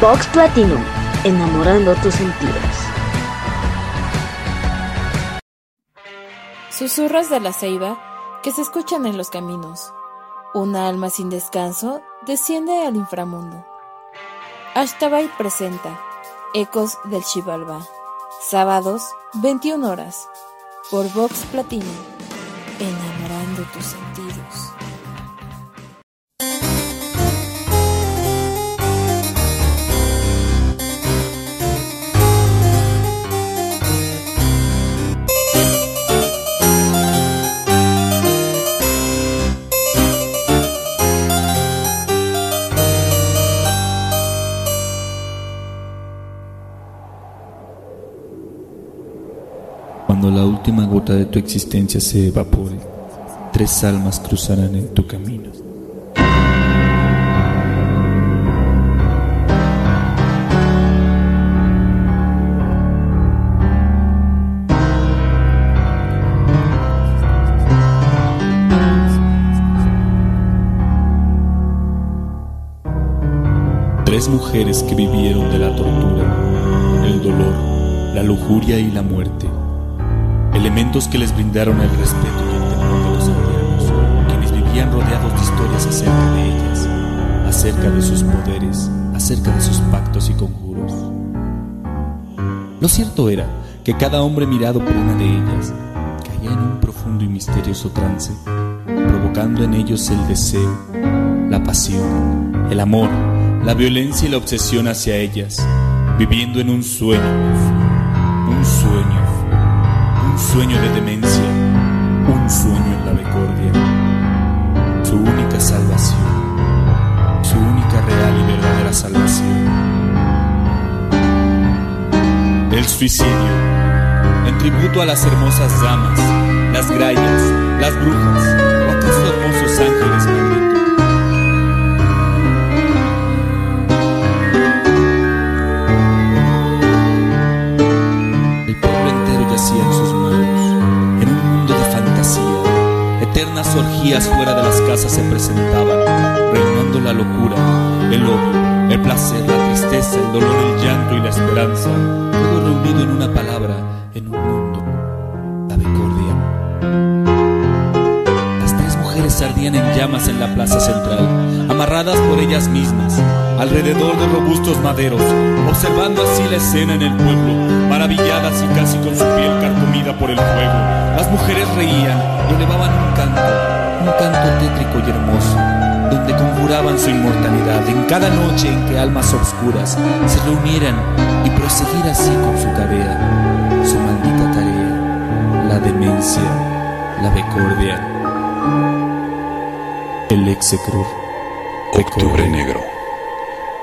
Vox Platinum, enamorando tus sentidos. Susurros de la ceiba que se escuchan en los caminos. Una alma sin descanso desciende al inframundo. Ashtabay presenta Ecos del Chivalba. Sábados, 21 horas. Por Vox Platinum. Enamorando tus sentidos. Cuando la última gota de tu existencia se evapore, tres almas cruzarán en tu camino. Tres mujeres que vivieron de la tortura, el dolor, la lujuria y la muerte elementos que les brindaron el respeto y el temor de los ancianos, quienes vivían rodeados de historias acerca de ellas, acerca de sus poderes, acerca de sus pactos y conjuros. Lo cierto era que cada hombre mirado por una de ellas caía en un profundo y misterioso trance, provocando en ellos el deseo, la pasión, el amor, la violencia y la obsesión hacia ellas, viviendo en un sueño, un sueño sueño de demencia, un sueño en la becordia, su única salvación, su única real y verdadera salvación. El suicidio, en tributo a las hermosas damas, las grayas, las brujas, o acaso hermosos ángeles eternas orgías fuera de las casas se presentaban, reinando la locura, el odio, el placer, la tristeza, el dolor, el llanto y la esperanza, todo reunido en una palabra, en un mundo, la becordia. Las tres mujeres ardían en llamas en la plaza central, amarradas por ellas mismas, alrededor de robustos maderos, observando así la escena en el pueblo, maravilladas y casi con su piel carcomida por el fuego. Las mujeres reían y elevaban un canto, un canto tétrico y hermoso, donde conjuraban su inmortalidad en cada noche en que almas obscuras se reunieran y proseguir así con su tarea, su maldita tarea, la demencia, la becordia, el execror. Octubre Negro,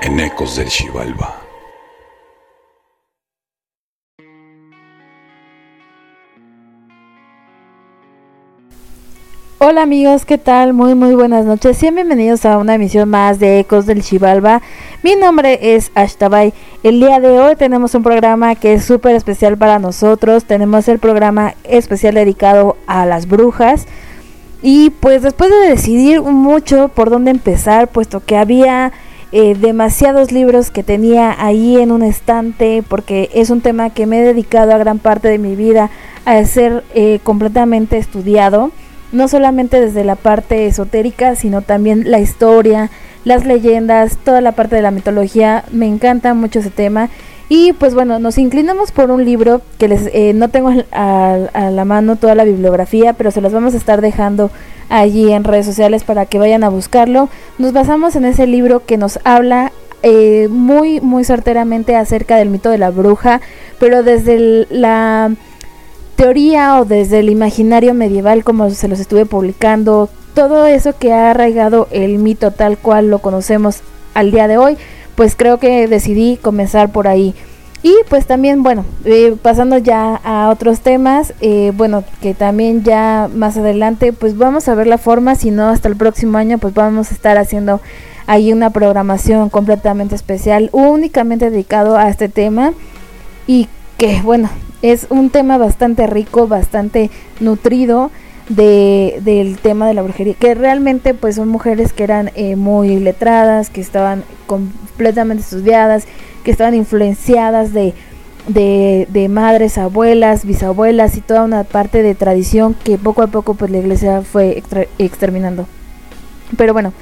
en Ecos del Chivalba. Hola amigos, ¿qué tal? Muy muy buenas noches. Sean bienvenidos a una emisión más de Ecos del Chivalba. Mi nombre es Ashtabay. El día de hoy tenemos un programa que es súper especial para nosotros. Tenemos el programa especial dedicado a las brujas. Y pues después de decidir mucho por dónde empezar, puesto que había eh, demasiados libros que tenía ahí en un estante, porque es un tema que me he dedicado a gran parte de mi vida a ser eh, completamente estudiado, no solamente desde la parte esotérica, sino también la historia, las leyendas, toda la parte de la mitología, me encanta mucho ese tema y pues bueno, nos inclinamos por un libro que les eh, no tengo a, la mano toda la bibliografía, pero se los vamos a estar dejando allí en redes sociales para que vayan a buscarlo. Nos basamos en ese libro que nos habla eh, muy, muy certeramente acerca del mito de la bruja, pero desde la teoría o desde el imaginario medieval, como se los estuve publicando, todo eso que ha arraigado el mito tal cual lo conocemos al día de hoy pues creo que decidí comenzar por ahí. Y pues también, bueno, eh, pasando ya a otros temas, eh, bueno, que también ya más adelante, pues vamos a ver la forma, si no hasta el próximo año, pues vamos a estar haciendo ahí una programación completamente especial, únicamente dedicado a este tema. Y que, bueno, es un tema bastante rico, bastante nutrido, de, del tema de la brujería, que realmente pues son mujeres que eran eh, muy letradas, que estaban completamente estudiadas, que estaban influenciadas de, de, madres, abuelas, bisabuelas y toda una parte de tradición que poco a poco pues la iglesia fue exterminando. Pero bueno,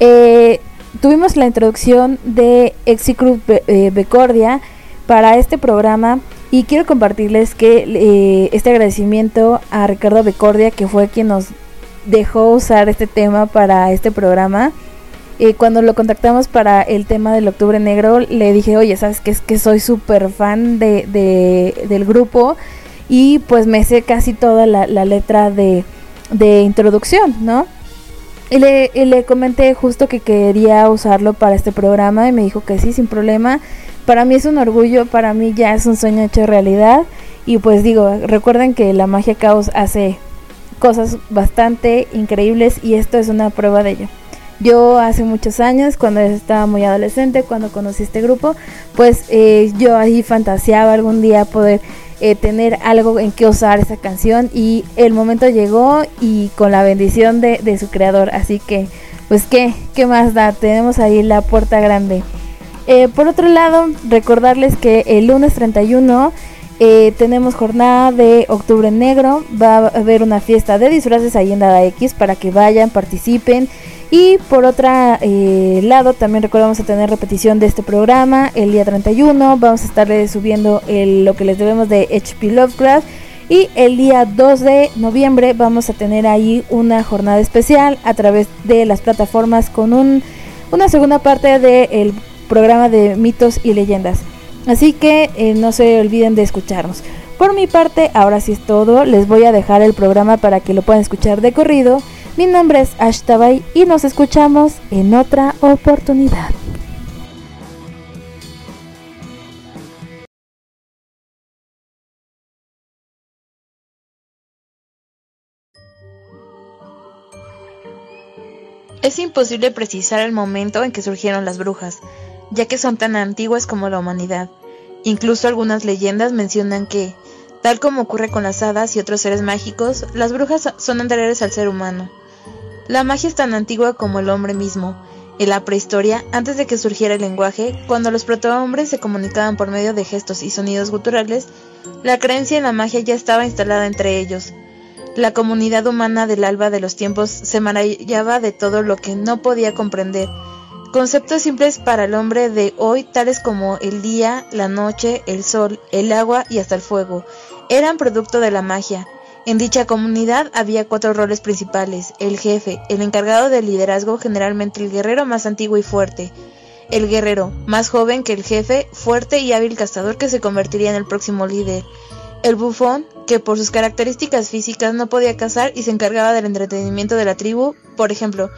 eh, tuvimos la introducción de Exicruz eh, Becordia para este programa y quiero compartirles que eh, este agradecimiento a Ricardo Becordia que fue quien nos dejó usar este tema para este programa. Eh, cuando lo contactamos para el tema del Octubre Negro, le dije, oye, ¿sabes qué? Es que soy súper fan de, del grupo y pues me sé casi toda la, letra de, de introducción, ¿no? Y le, le comenté justo que quería usarlo para este programa y me dijo que sí, sin problema. Para mí es un orgullo, para mí ya es un sueño hecho realidad. Y pues digo, recuerden que la magia caos hace cosas bastante increíbles y esto es una prueba de ello. Yo hace muchos años, cuando estaba muy adolescente, cuando conocí este grupo, pues eh, yo ahí fantaseaba algún día poder eh, tener algo en que usar esa canción y el momento llegó y con la bendición de, de su creador. Así que, pues qué, qué más da, tenemos ahí la puerta grande. Eh, por otro lado, recordarles que el lunes 31 eh, tenemos jornada de Octubre Negro. Va a haber una fiesta de disfraces ahí en Dada X para que vayan, participen. Y por otro eh, lado, también recordamos a tener repetición de este programa el día 31. Vamos a estar subiendo lo que les debemos de HP Lovecraft. Y el día 2 de noviembre vamos a tener ahí una jornada especial a través de las plataformas con un, una segunda parte del programa de mitos y leyendas. Así que eh, no se olviden de escucharnos. Por mi parte, ahora sí es todo. Les voy a dejar el programa para que lo puedan escuchar de corrido. Mi nombre es Ashtabay y nos escuchamos en otra oportunidad. Es imposible precisar el momento en que surgieron las brujas, ya que son tan antiguas como la humanidad. Incluso algunas leyendas mencionan que, tal como ocurre con las hadas y otros seres mágicos, las brujas son anteriores al ser humano. La magia es tan antigua como el hombre mismo. En la prehistoria, antes de que surgiera el lenguaje, cuando los protohombres se comunicaban por medio de gestos y sonidos guturales, la creencia en la magia ya estaba instalada entre ellos. La comunidad humana del alba de los tiempos se maravillaba de todo lo que no podía comprender. Conceptos simples para el hombre de hoy, tales como el día, la noche, el sol, el agua y hasta el fuego, eran producto de la magia. En dicha comunidad había cuatro roles principales, el jefe, el encargado del liderazgo, generalmente el guerrero más antiguo y fuerte, el guerrero, más joven que el jefe, fuerte y hábil cazador que se convertiría en el próximo líder, el bufón, que por sus características físicas no podía cazar y se encargaba del entretenimiento de la tribu, por ejemplo,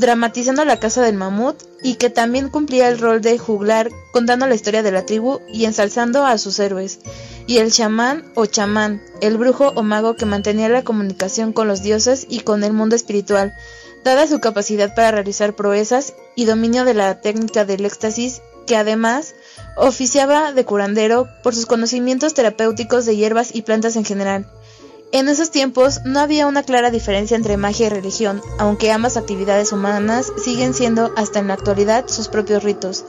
dramatizando la casa del mamut, y que también cumplía el rol de juglar contando la historia de la tribu y ensalzando a sus héroes y el chamán o chamán, el brujo o mago que mantenía la comunicación con los dioses y con el mundo espiritual, dada su capacidad para realizar proezas y dominio de la técnica del éxtasis, que además oficiaba de curandero por sus conocimientos terapéuticos de hierbas y plantas en general. En esos tiempos no había una clara diferencia entre magia y religión, aunque ambas actividades humanas siguen siendo hasta en la actualidad sus propios ritos.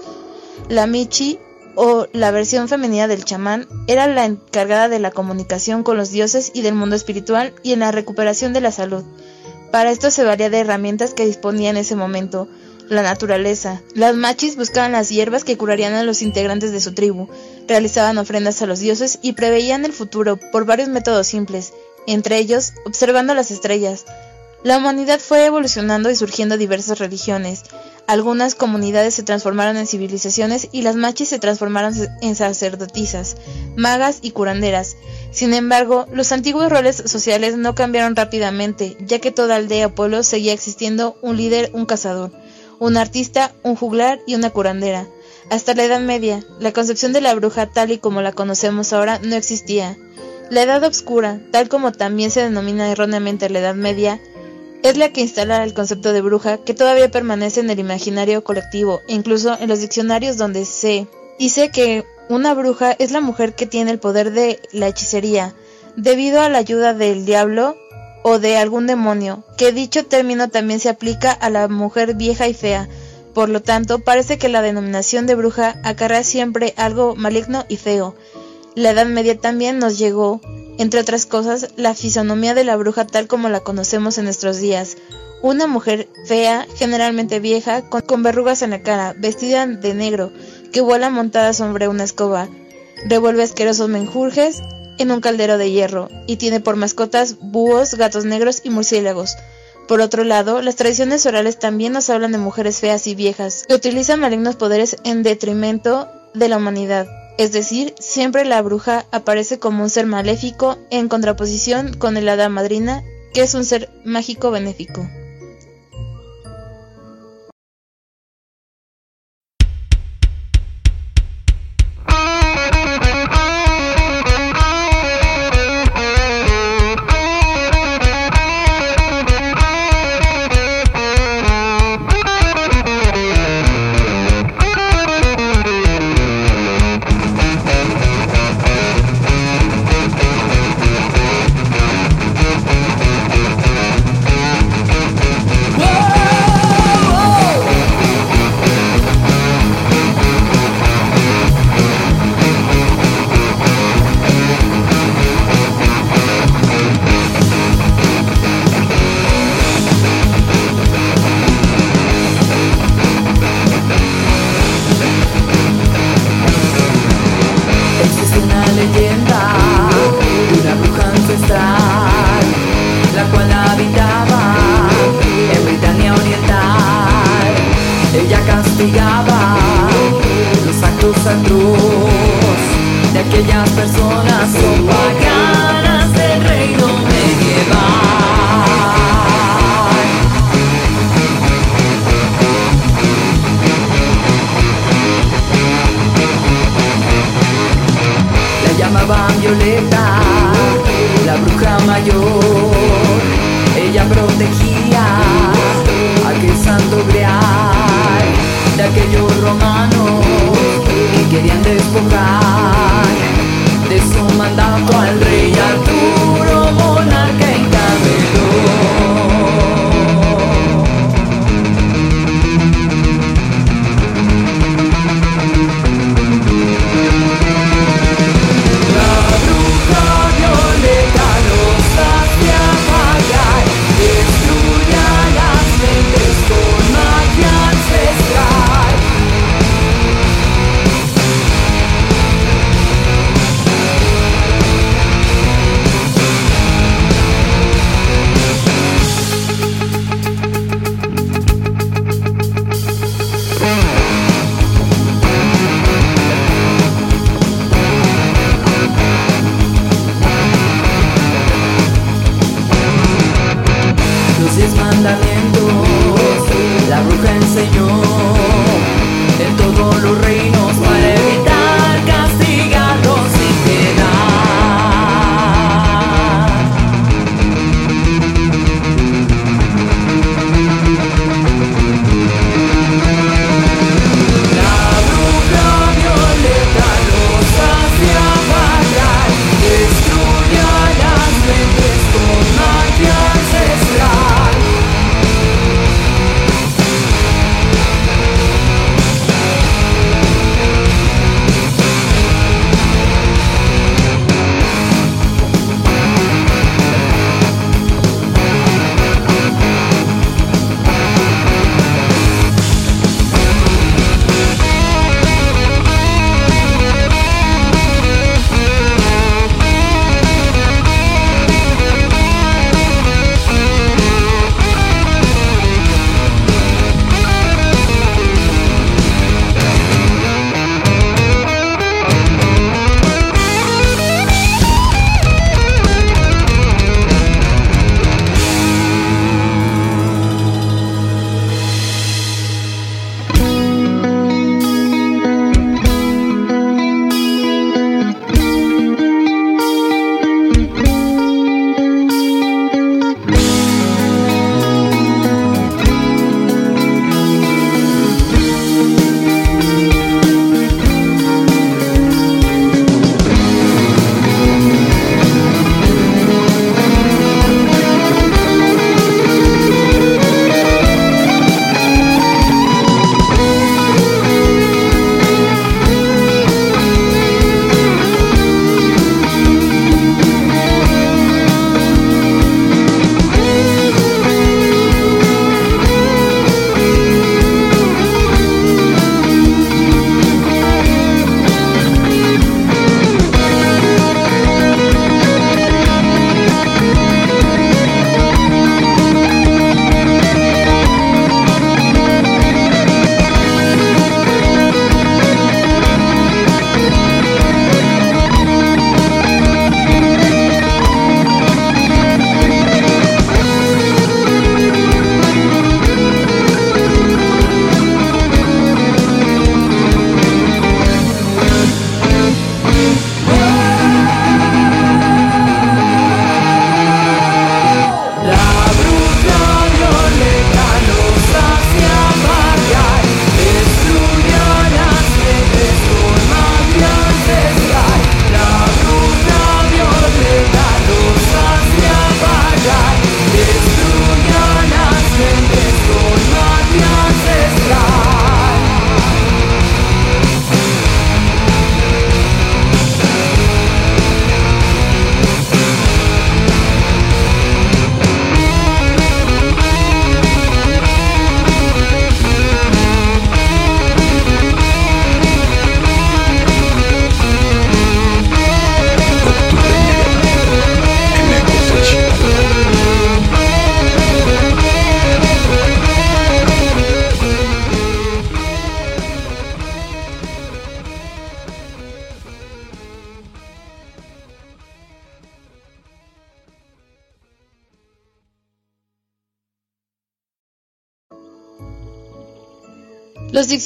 La Michi o la versión femenina del chamán, era la encargada de la comunicación con los dioses y del mundo espiritual y en la recuperación de la salud. Para esto se valía de herramientas que disponía en ese momento, la naturaleza. Las machis buscaban las hierbas que curarían a los integrantes de su tribu, realizaban ofrendas a los dioses y preveían el futuro por varios métodos simples, entre ellos observando las estrellas. La humanidad fue evolucionando y surgiendo diversas religiones, algunas comunidades se transformaron en civilizaciones y las machis se transformaron en sacerdotisas, magas y curanderas. Sin embargo, los antiguos roles sociales no cambiaron rápidamente, ya que toda aldea o pueblo seguía existiendo un líder, un cazador, un artista, un juglar y una curandera. Hasta la Edad Media, la concepción de la bruja tal y como la conocemos ahora no existía. La Edad Oscura, tal como también se denomina erróneamente la Edad Media, es la que instala el concepto de bruja que todavía permanece en el imaginario colectivo, incluso en los diccionarios donde se dice que una bruja es la mujer que tiene el poder de la hechicería. Debido a la ayuda del diablo, o de algún demonio, que dicho término también se aplica a la mujer vieja y fea. Por lo tanto, parece que la denominación de bruja acarrea siempre algo maligno y feo. La Edad Media también nos llegó, entre otras cosas, la fisonomía de la bruja tal como la conocemos en nuestros días. Una mujer fea, generalmente vieja, con, verrugas en la cara, vestida de negro, que vuela montada sobre una escoba, revuelve asquerosos menjurjes en un caldero de hierro, y tiene por mascotas búhos, gatos negros y murciélagos. Por otro lado, las tradiciones orales también nos hablan de mujeres feas y viejas, que utilizan malignos poderes en detrimento de la humanidad. Es decir, siempre la bruja aparece como un ser maléfico en contraposición con el hada madrina, que es un ser mágico benéfico.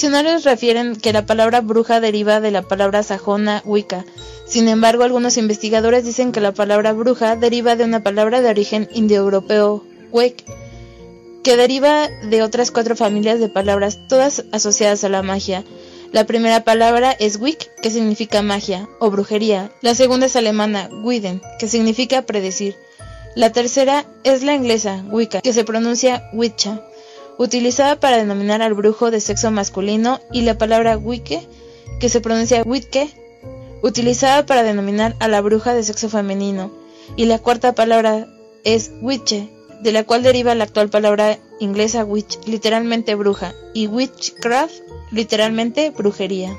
Diccionarios refieren que la palabra bruja deriva de la palabra sajona Wicca. Sin embargo, algunos investigadores dicen que la palabra bruja deriva de una palabra de origen indoeuropeo, Wek, que deriva de otras cuatro familias de palabras, todas asociadas a la magia. La primera palabra es Wick, que significa magia o brujería. La segunda es alemana, Widen, que significa predecir. La tercera es la inglesa, Wicca, que se pronuncia Witcha utilizada para denominar al brujo de sexo masculino, y la palabra Wicke, que se pronuncia Witke, utilizada para denominar a la bruja de sexo femenino, y la cuarta palabra es Witche, de la cual deriva la actual palabra inglesa witch, literalmente bruja, y witchcraft, literalmente brujería.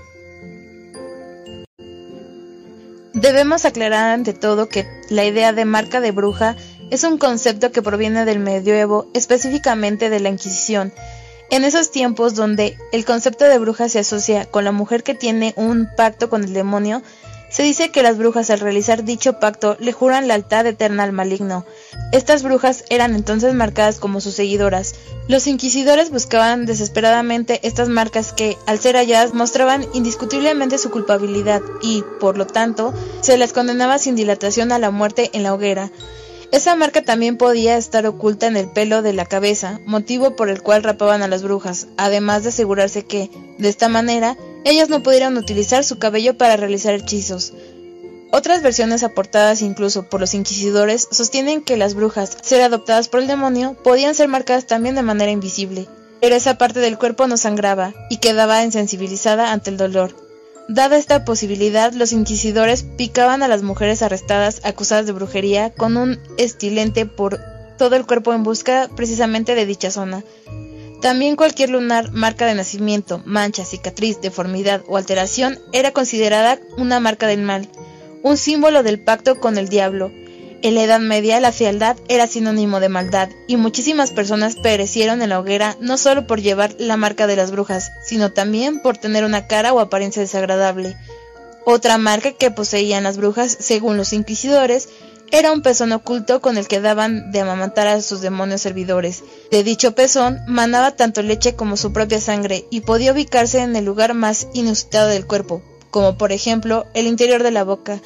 Debemos aclarar ante todo que la idea de marca de bruja es un concepto que proviene del medioevo, específicamente de la Inquisición. En esos tiempos donde el concepto de bruja se asocia con la mujer que tiene un pacto con el demonio, se dice que las brujas al realizar dicho pacto le juran lealtad eterna al maligno. Estas brujas eran entonces marcadas como sus seguidoras. Los inquisidores buscaban desesperadamente estas marcas que, al ser halladas, mostraban indiscutiblemente su culpabilidad y, por lo tanto, se las condenaba sin dilatación a la muerte en la hoguera. Esa marca también podía estar oculta en el pelo de la cabeza, motivo por el cual rapaban a las brujas, además de asegurarse que, de esta manera, ellas no pudieran utilizar su cabello para realizar hechizos. Otras versiones aportadas incluso por los inquisidores sostienen que las brujas, ser adoptadas por el demonio, podían ser marcadas también de manera invisible, pero esa parte del cuerpo no sangraba y quedaba insensibilizada ante el dolor. Dada esta posibilidad, los inquisidores picaban a las mujeres arrestadas acusadas de brujería con un estilente por todo el cuerpo en busca precisamente de dicha zona. También cualquier lunar, marca de nacimiento, mancha, cicatriz, deformidad o alteración era considerada una marca del mal, un símbolo del pacto con el diablo, en la Edad Media la fealdad era sinónimo de maldad y muchísimas personas perecieron en la hoguera no solo por llevar la marca de las brujas, sino también por tener una cara o apariencia desagradable. Otra marca que poseían las brujas, según los inquisidores, era un pezón oculto con el que daban de amamantar a sus demonios servidores. De dicho pezón manaba tanto leche como su propia sangre y podía ubicarse en el lugar más inusitado del cuerpo, como por ejemplo el interior de la boca,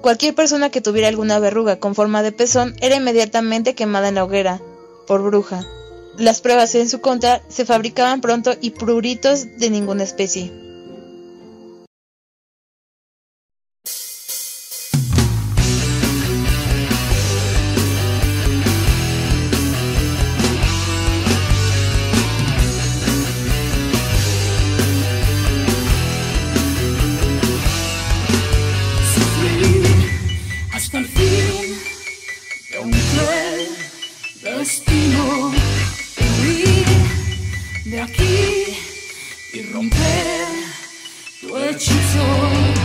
Cualquier persona que tuviera alguna verruga con forma de pezón era inmediatamente quemada en la hoguera, por bruja. Las pruebas en su contra se fabricaban pronto y pruritos de ninguna especie. destino, huir de aquí y romper tu hechizo.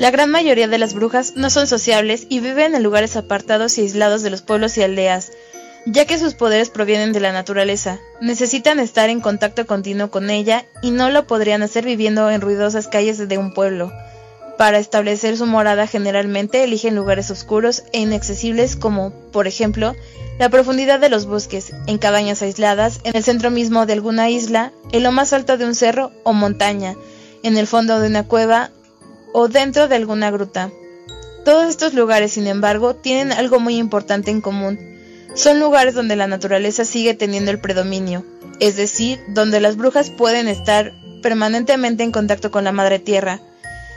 La gran mayoría de las brujas no son sociables y viven en lugares apartados y aislados de los pueblos y aldeas, ya que sus poderes provienen de la naturaleza. Necesitan estar en contacto continuo con ella y no lo podrían hacer viviendo en ruidosas calles de un pueblo. Para establecer su morada generalmente eligen lugares oscuros e inaccesibles como, por ejemplo, la profundidad de los bosques, en cabañas aisladas, en el centro mismo de alguna isla, en lo más alto de un cerro o montaña, en el fondo de una cueva o dentro de alguna gruta. Todos estos lugares, sin embargo, tienen algo muy importante en común. Son lugares donde la naturaleza sigue teniendo el predominio, es decir, donde las brujas pueden estar permanentemente en contacto con la madre tierra.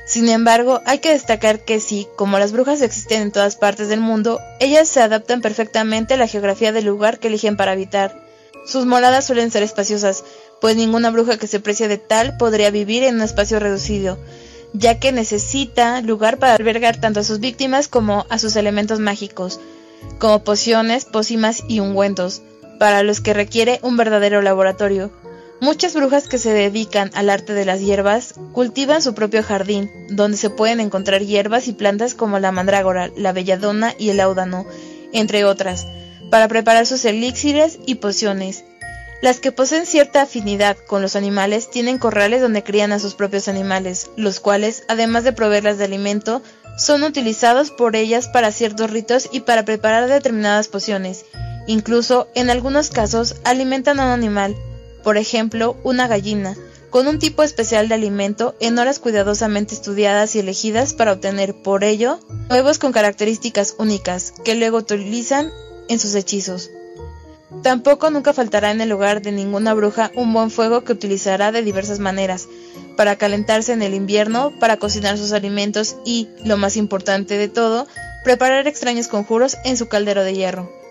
Sin embargo, hay que destacar que si, como las brujas existen en todas partes del mundo, ellas se adaptan perfectamente a la geografía del lugar que eligen para habitar. Sus moradas suelen ser espaciosas, pues ninguna bruja que se precie de tal podría vivir en un espacio reducido, ya que necesita lugar para albergar tanto a sus víctimas como a sus elementos mágicos, como pociones, pócimas y ungüentos, para los que requiere un verdadero laboratorio. Muchas brujas que se dedican al arte de las hierbas cultivan su propio jardín, donde se pueden encontrar hierbas y plantas como la mandrágora, la belladona y el áudano, entre otras, para preparar sus elixires y pociones. Las que poseen cierta afinidad con los animales tienen corrales donde crían a sus propios animales, los cuales, además de proveerlas de alimento, son utilizados por ellas para ciertos ritos y para preparar determinadas pociones. Incluso, en algunos casos, alimentan a un animal, por ejemplo, una gallina, con un tipo especial de alimento en horas cuidadosamente estudiadas y elegidas para obtener, por ello, huevos con características únicas, que luego utilizan en sus hechizos. Tampoco nunca faltará en el hogar de ninguna bruja un buen fuego que utilizará de diversas maneras, para calentarse en el invierno, para cocinar sus alimentos y, lo más importante de todo, preparar extraños conjuros en su caldero de hierro.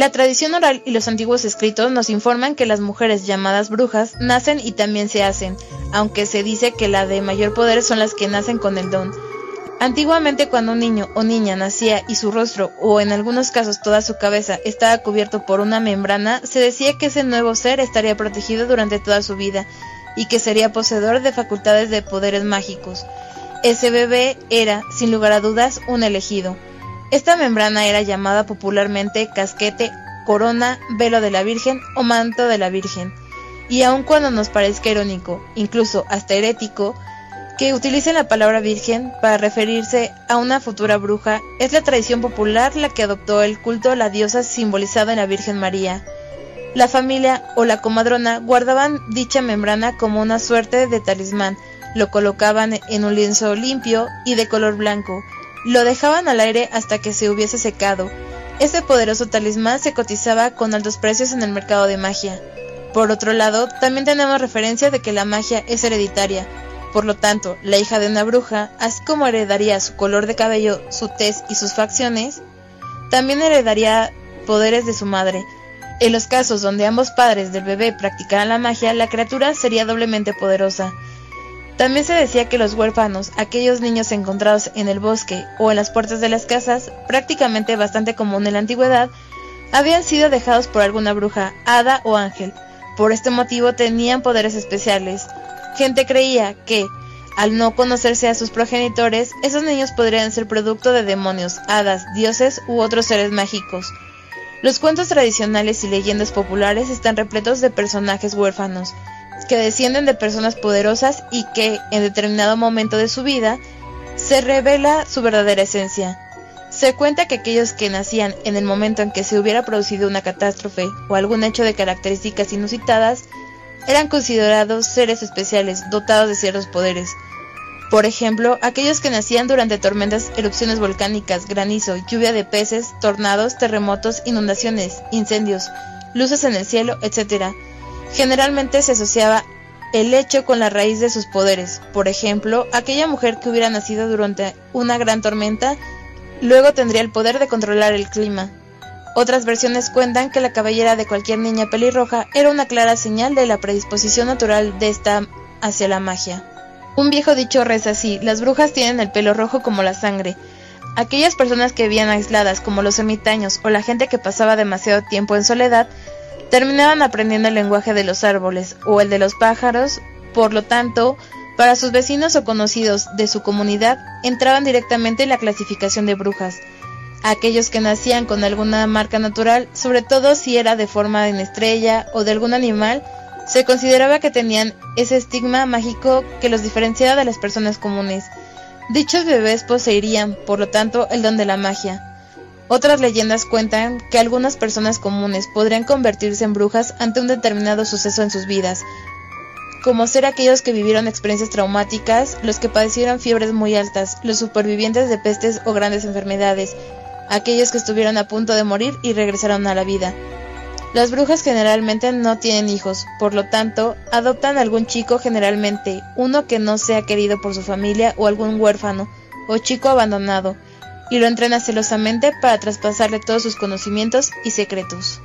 La tradición oral y los antiguos escritos nos informan que las mujeres llamadas brujas nacen y también se hacen, aunque se dice que la de mayor poder son las que nacen con el don. Antiguamente cuando un niño o niña nacía y su rostro, o en algunos casos toda su cabeza, estaba cubierto por una membrana, se decía que ese nuevo ser estaría protegido durante toda su vida y que sería poseedor de facultades de poderes mágicos. Ese bebé era, sin lugar a dudas, un elegido. Esta membrana era llamada popularmente casquete, corona, velo de la Virgen o manto de la Virgen. Y aun cuando nos parezca irónico, incluso hasta herético, que utilicen la palabra virgen para referirse a una futura bruja, es la tradición popular la que adoptó el culto a la diosa simbolizada en la Virgen María. La familia o la comadrona guardaban dicha membrana como una suerte de talismán, lo colocaban en un lienzo limpio y de color blanco, lo dejaban al aire hasta que se hubiese secado. Este poderoso talismán se cotizaba con altos precios en el mercado de magia. Por otro lado, también tenemos referencia de que la magia es hereditaria. Por lo tanto, la hija de una bruja, así como heredaría su color de cabello, su tez y sus facciones, también heredaría poderes de su madre. En los casos donde ambos padres del bebé practicaran la magia, la criatura sería doblemente poderosa. También se decía que los huérfanos, aquellos niños encontrados en el bosque o en las puertas de las casas, prácticamente bastante común en la antigüedad, habían sido dejados por alguna bruja, hada o ángel. Por este motivo tenían poderes especiales. Gente creía que, al no conocerse a sus progenitores, esos niños podrían ser producto de demonios, hadas, dioses u otros seres mágicos. Los cuentos tradicionales y leyendas populares están repletos de personajes huérfanos, que descienden de personas poderosas y que, en determinado momento de su vida, se revela su verdadera esencia. Se cuenta que aquellos que nacían en el momento en que se hubiera producido una catástrofe o algún hecho de características inusitadas eran considerados seres especiales dotados de ciertos poderes. Por ejemplo, aquellos que nacían durante tormentas, erupciones volcánicas, granizo, lluvia de peces, tornados, terremotos, inundaciones, incendios, luces en el cielo, etc., Generalmente se asociaba el hecho con la raíz de sus poderes. Por ejemplo, aquella mujer que hubiera nacido durante una gran tormenta luego tendría el poder de controlar el clima. Otras versiones cuentan que la cabellera de cualquier niña pelirroja era una clara señal de la predisposición natural de esta hacia la magia. Un viejo dicho reza así, las brujas tienen el pelo rojo como la sangre. Aquellas personas que vivían aisladas, como los ermitaños o la gente que pasaba demasiado tiempo en soledad, terminaban aprendiendo el lenguaje de los árboles o el de los pájaros, por lo tanto, para sus vecinos o conocidos de su comunidad entraban directamente en la clasificación de brujas. Aquellos que nacían con alguna marca natural, sobre todo si era de forma de estrella o de algún animal, se consideraba que tenían ese estigma mágico que los diferenciaba de las personas comunes. Dichos bebés poseerían, por lo tanto, el don de la magia. Otras leyendas cuentan que algunas personas comunes podrían convertirse en brujas ante un determinado suceso en sus vidas, como ser aquellos que vivieron experiencias traumáticas, los que padecieron fiebres muy altas, los supervivientes de pestes o grandes enfermedades, aquellos que estuvieron a punto de morir y regresaron a la vida. Las brujas generalmente no tienen hijos, por lo tanto, adoptan algún chico generalmente, uno que no sea querido por su familia o algún huérfano o chico abandonado, y lo entrena celosamente para traspasarle todos sus conocimientos y secretos.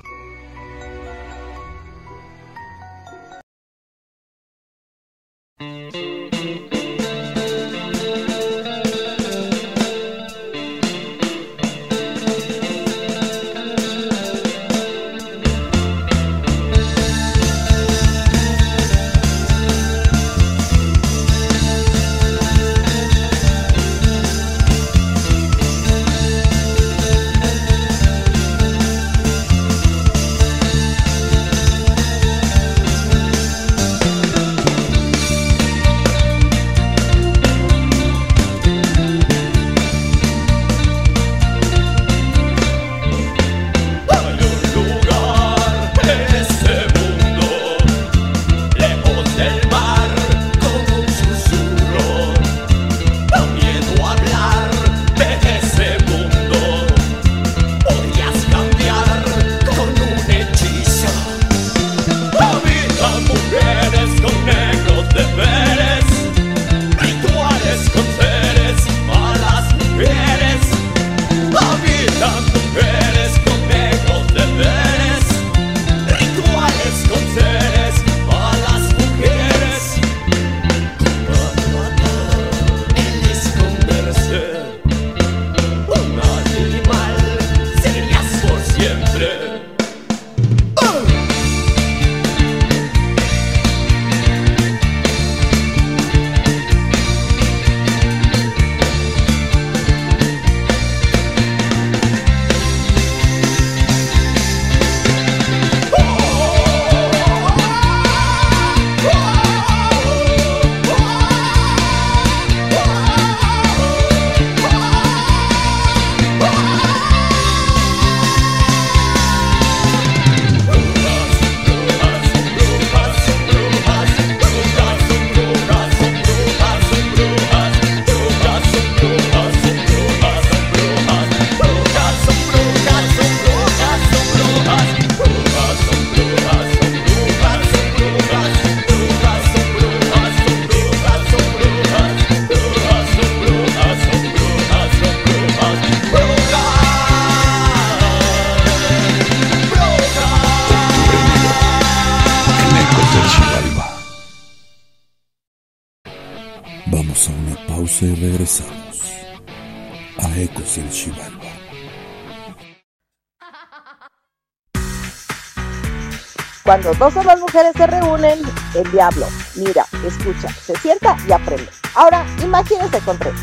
Diablo mira, escucha, se sienta y aprende. Ahora, imagínense con tres.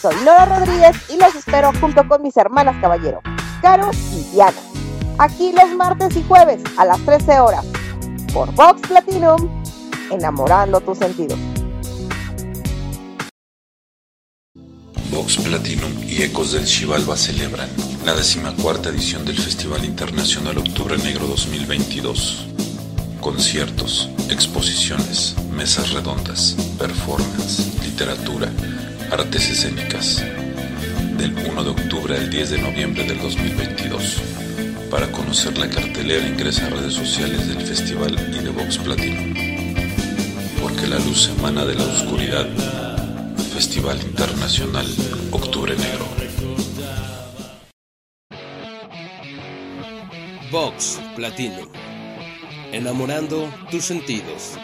Soy Nora Rodríguez y los espero junto con mis hermanas caballero, Caro y Diana. Aquí los martes y jueves a las 13 horas por Vox Platinum, enamorando tus sentidos. Vox Platinum y Ecos del Chivalba celebran la decimacuarta edición del Festival Internacional Octubre Negro 2022. Conciertos, exposiciones, mesas redondas, performance, literatura, artes escénicas. Del 1 de octubre al 10 de noviembre del 2022. Para conocer la cartelera ingresa a redes sociales del festival y de Vox Platinum. Porque la luz emana de la oscuridad. Festival Internacional Octubre Negro. Vox Platinum. Enamorando tus sentidos.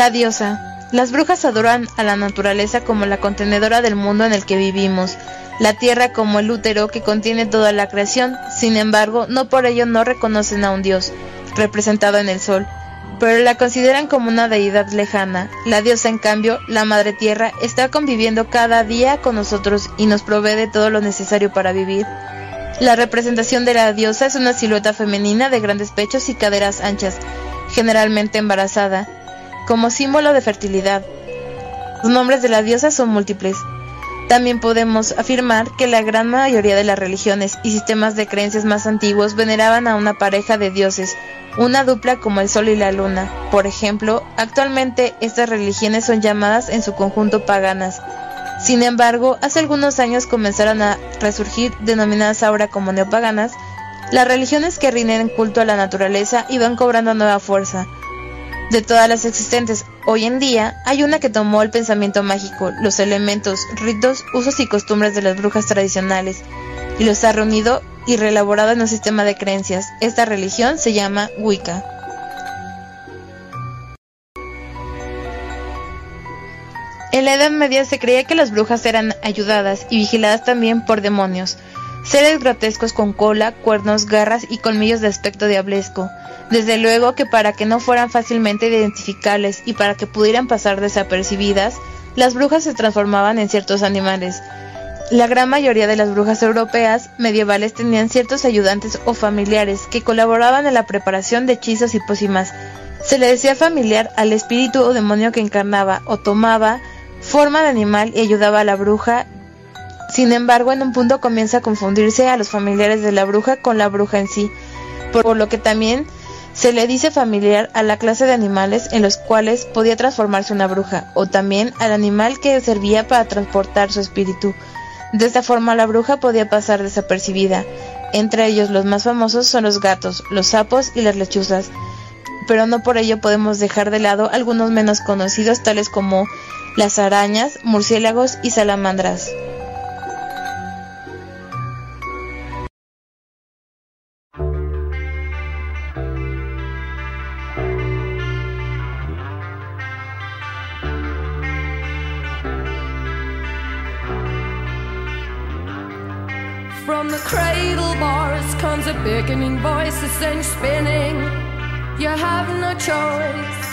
La diosa. Las brujas adoran a la naturaleza como la contenedora del mundo en el que vivimos, la tierra como el útero que contiene toda la creación, sin embargo, no por ello no reconocen a un dios, representado en el sol, pero la consideran como una deidad lejana. La diosa, en cambio, la Madre Tierra, está conviviendo cada día con nosotros y nos provee de todo lo necesario para vivir. La representación de la diosa es una silueta femenina de grandes pechos y caderas anchas, generalmente embarazada, como símbolo de fertilidad. Los nombres de la diosa son múltiples. También podemos afirmar que la gran mayoría de las religiones y sistemas de creencias más antiguos veneraban a una pareja de dioses, una dupla como el Sol y la Luna. Por ejemplo, actualmente estas religiones son llamadas en su conjunto paganas. Sin embargo, hace algunos años comenzaron a resurgir, denominadas ahora como neopaganas, las religiones que rinden culto a la naturaleza y van cobrando nueva fuerza. De todas las existentes hoy en día, hay una que tomó el pensamiento mágico, los elementos, ritos, usos y costumbres de las brujas tradicionales, y los ha reunido y reelaborado en un sistema de creencias. Esta religión se llama Wicca. En la Edad Media se creía que las brujas eran ayudadas y vigiladas también por demonios, seres grotescos con cola, cuernos, garras y colmillos de aspecto diablesco. Desde luego que para que no fueran fácilmente identificables y para que pudieran pasar desapercibidas, las brujas se transformaban en ciertos animales. La gran mayoría de las brujas europeas medievales tenían ciertos ayudantes o familiares que colaboraban en la preparación de hechizos y pócimas. Se le decía familiar al espíritu o demonio que encarnaba o tomaba forma de animal y ayudaba a la bruja. Sin embargo, en un punto comienza a confundirse a los familiares de la bruja con la bruja en sí, por lo que también se le dice familiar a la clase de animales en los cuales podía transformarse una bruja, o también al animal que servía para transportar su espíritu. De esta forma la bruja podía pasar desapercibida. Entre ellos los más famosos son los gatos, los sapos y las lechuzas, pero no por ello podemos dejar de lado algunos menos conocidos tales como las arañas, murciélagos y salamandras. A beckoning voice sends spinning. You have no choice.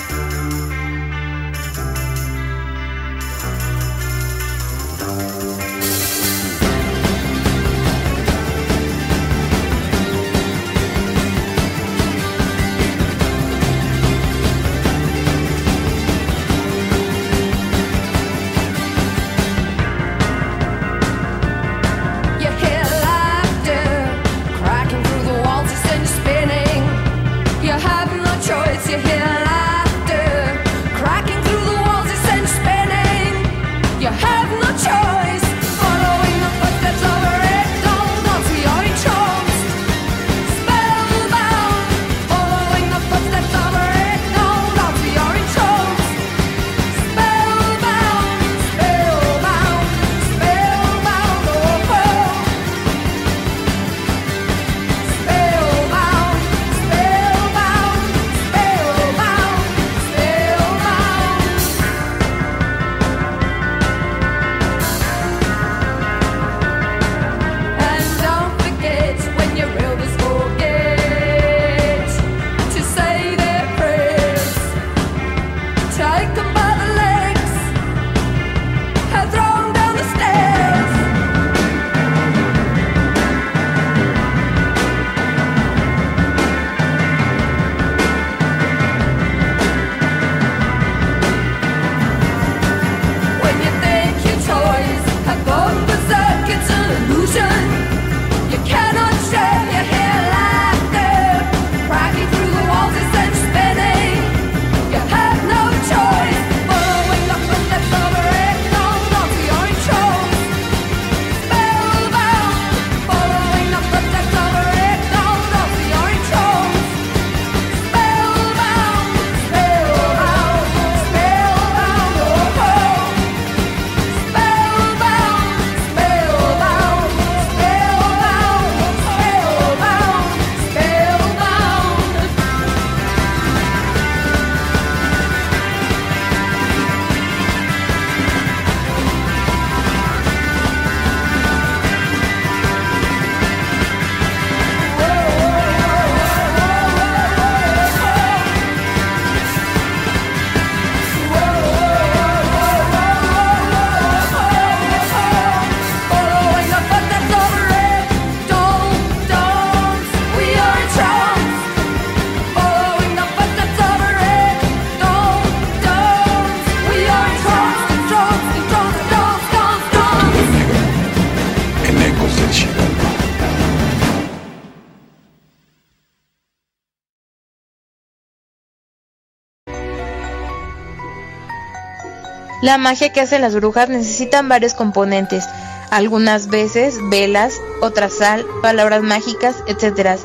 La magia que hacen las brujas necesitan varios componentes, algunas veces velas, otras sal, palabras mágicas, etc.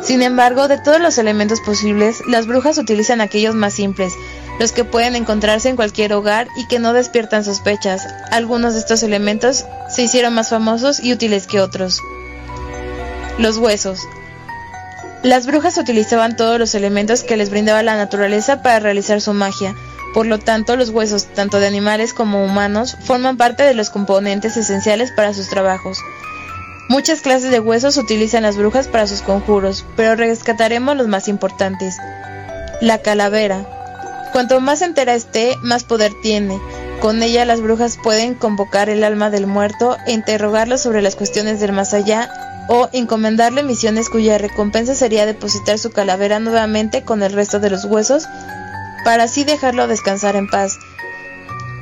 Sin embargo, de todos los elementos posibles, las brujas utilizan aquellos más simples, los que pueden encontrarse en cualquier hogar y que no despiertan sospechas. Algunos de estos elementos se hicieron más famosos y útiles que otros. Los huesos. Las brujas utilizaban todos los elementos que les brindaba la naturaleza para realizar su magia. Por lo tanto, los huesos, tanto de animales como humanos, forman parte de los componentes esenciales para sus trabajos. Muchas clases de huesos utilizan las brujas para sus conjuros, pero rescataremos los más importantes. La calavera. Cuanto más entera esté, más poder tiene. Con ella las brujas pueden convocar el alma del muerto e interrogarlo sobre las cuestiones del más allá o encomendarle misiones cuya recompensa sería depositar su calavera nuevamente con el resto de los huesos para así dejarlo descansar en paz.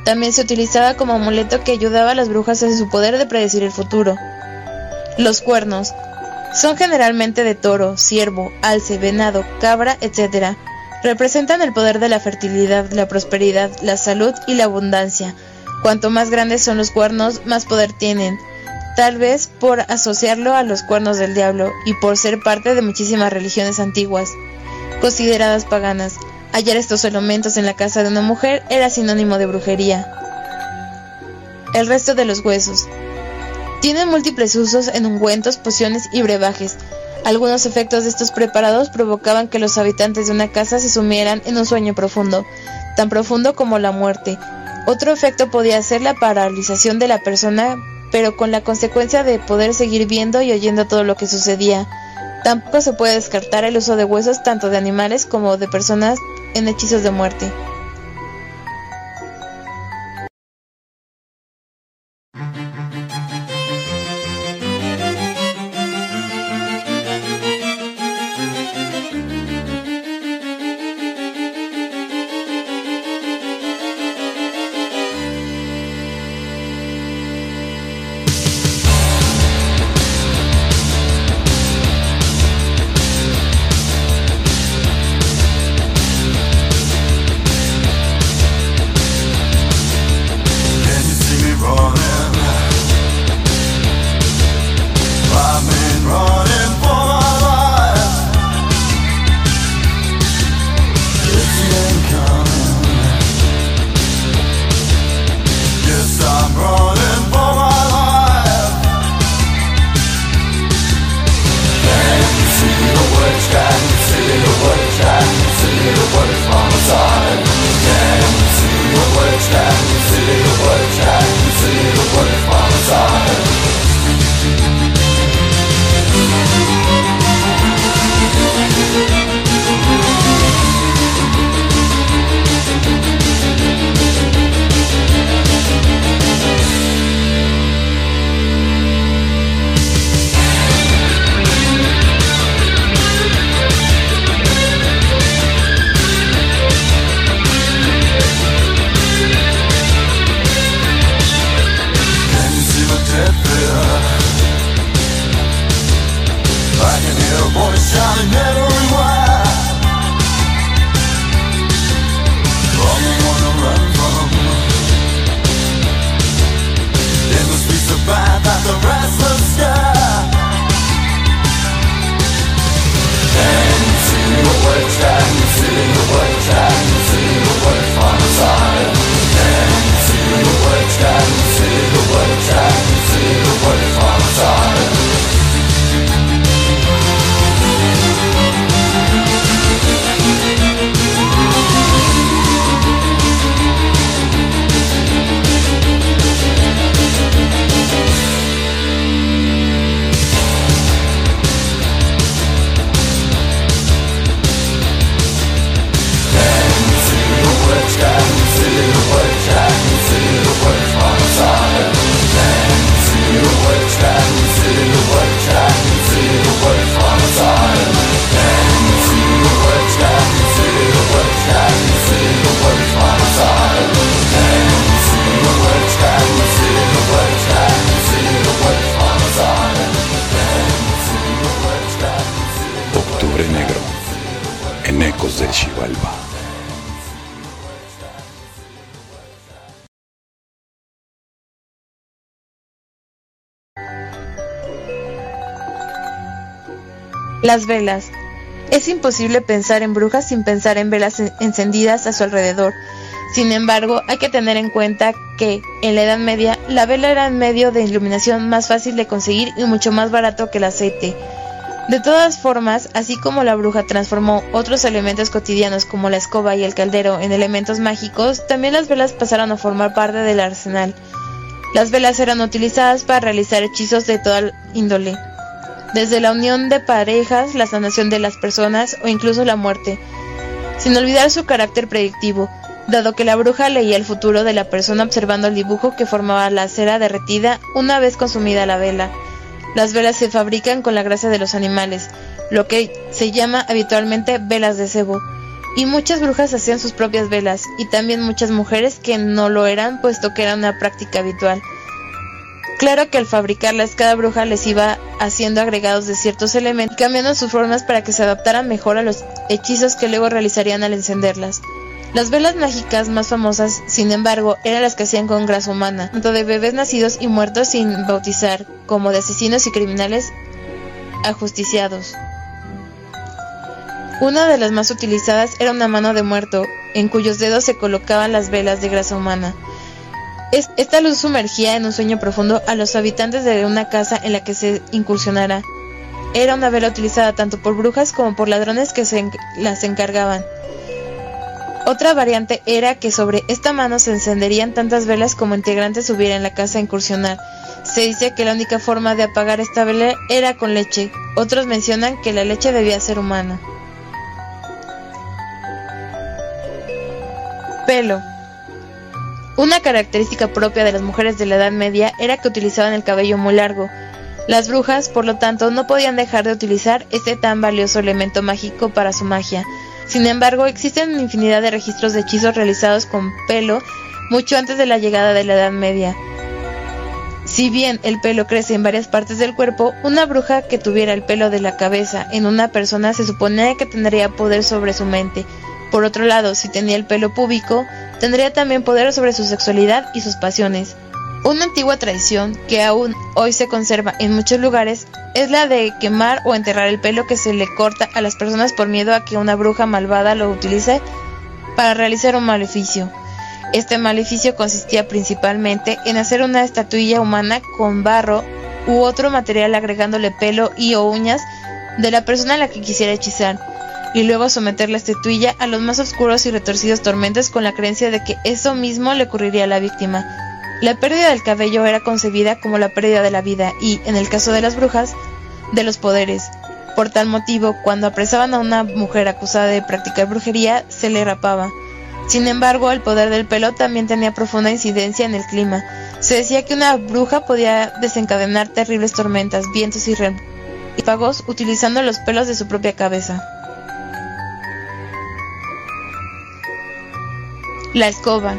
También se utilizaba como amuleto que ayudaba a las brujas en su poder de predecir el futuro. Los cuernos son generalmente de toro, ciervo, alce, venado, cabra, etc. Representan el poder de la fertilidad, la prosperidad, la salud y la abundancia. Cuanto más grandes son los cuernos, más poder tienen, tal vez por asociarlo a los cuernos del diablo y por ser parte de muchísimas religiones antiguas, consideradas paganas. Hallar estos elementos en la casa de una mujer era sinónimo de brujería. El resto de los huesos. Tienen múltiples usos en ungüentos, pociones y brebajes. Algunos efectos de estos preparados provocaban que los habitantes de una casa se sumieran en un sueño profundo, tan profundo como la muerte. Otro efecto podía ser la paralización de la persona, pero con la consecuencia de poder seguir viendo y oyendo todo lo que sucedía. Tampoco se puede descartar el uso de huesos tanto de animales como de personas en hechizos de muerte. Las velas. Es imposible pensar en brujas sin pensar en velas encendidas a su alrededor. Sin embargo, hay que tener en cuenta que, en la Edad Media, la vela era el medio de iluminación más fácil de conseguir y mucho más barato que el aceite. De todas formas, así como la bruja transformó otros elementos cotidianos como la escoba y el caldero en elementos mágicos, también las velas pasaron a formar parte del arsenal. Las velas eran utilizadas para realizar hechizos de toda índole, desde la unión de parejas, la sanación de las personas o incluso la muerte, sin olvidar su carácter predictivo, dado que la bruja leía el futuro de la persona observando el dibujo que formaba la cera derretida una vez consumida la vela. Las velas se fabrican con la grasa de los animales, lo que se llama habitualmente velas de cebo, y muchas brujas hacían sus propias velas, y también muchas mujeres que no lo eran, puesto que era una práctica habitual. Claro que al fabricarlas cada bruja les iba haciendo agregados de ciertos elementos, cambiando sus formas para que se adaptaran mejor a los hechizos que luego realizarían al encenderlas. Las velas mágicas más famosas, sin embargo, eran las que hacían con grasa humana, tanto de bebés nacidos y muertos sin bautizar, como de asesinos y criminales ajusticiados. Una de las más utilizadas era una mano de muerto, en cuyos dedos se colocaban las velas de grasa humana. Esta luz sumergía en un sueño profundo a los habitantes de una casa en la que se incursionara. Era una vela utilizada tanto por brujas como por ladrones que se las encargaban. Otra variante era que sobre esta mano se encenderían tantas velas como integrantes hubiera en la casa a incursionar. Se dice que la única forma de apagar esta vela era con leche. Otros mencionan que la leche debía ser humana. Pelo. Una característica propia de las mujeres de la Edad Media era que utilizaban el cabello muy largo. Las brujas, por lo tanto, no podían dejar de utilizar este tan valioso elemento mágico para su magia. Sin embargo, existen infinidad de registros de hechizos realizados con pelo mucho antes de la llegada de la Edad Media. Si bien el pelo crece en varias partes del cuerpo, una bruja que tuviera el pelo de la cabeza en una persona se suponía que tendría poder sobre su mente. Por otro lado, si tenía el pelo púbico, tendría también poder sobre su sexualidad y sus pasiones. Una antigua tradición que aún hoy se conserva en muchos lugares es la de quemar o enterrar el pelo que se le corta a las personas por miedo a que una bruja malvada lo utilice para realizar un maleficio. Este maleficio consistía principalmente en hacer una estatuilla humana con barro u otro material agregándole pelo y uñas de la persona a la que quisiera hechizar y luego someter la estatuilla a los más oscuros y retorcidos tormentos con la creencia de que eso mismo le ocurriría a la víctima. La pérdida del cabello era concebida como la pérdida de la vida y, en el caso de las brujas, de los poderes. Por tal motivo, cuando apresaban a una mujer acusada de practicar brujería, se le rapaba. Sin embargo, el poder del pelo también tenía profunda incidencia en el clima. Se decía que una bruja podía desencadenar terribles tormentas, vientos y relámpagos utilizando los pelos de su propia cabeza. La escoba.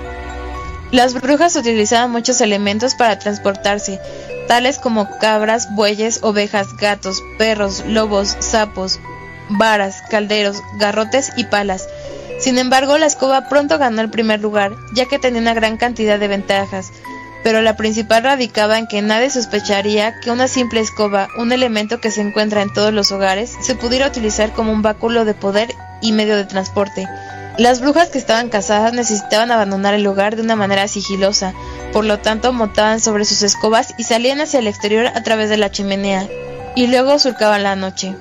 Las brujas utilizaban muchos elementos para transportarse, tales como cabras, bueyes, ovejas, gatos, perros, lobos, sapos, varas, calderos, garrotes y palas. Sin embargo, la escoba pronto ganó el primer lugar, ya que tenía una gran cantidad de ventajas, pero la principal radicaba en que nadie sospecharía que una simple escoba, un elemento que se encuentra en todos los hogares, se pudiera utilizar como un báculo de poder y medio de transporte. Las brujas que estaban casadas necesitaban abandonar el hogar de una manera sigilosa, por lo tanto montaban sobre sus escobas y salían hacia el exterior a través de la chimenea, y luego surcaban la noche.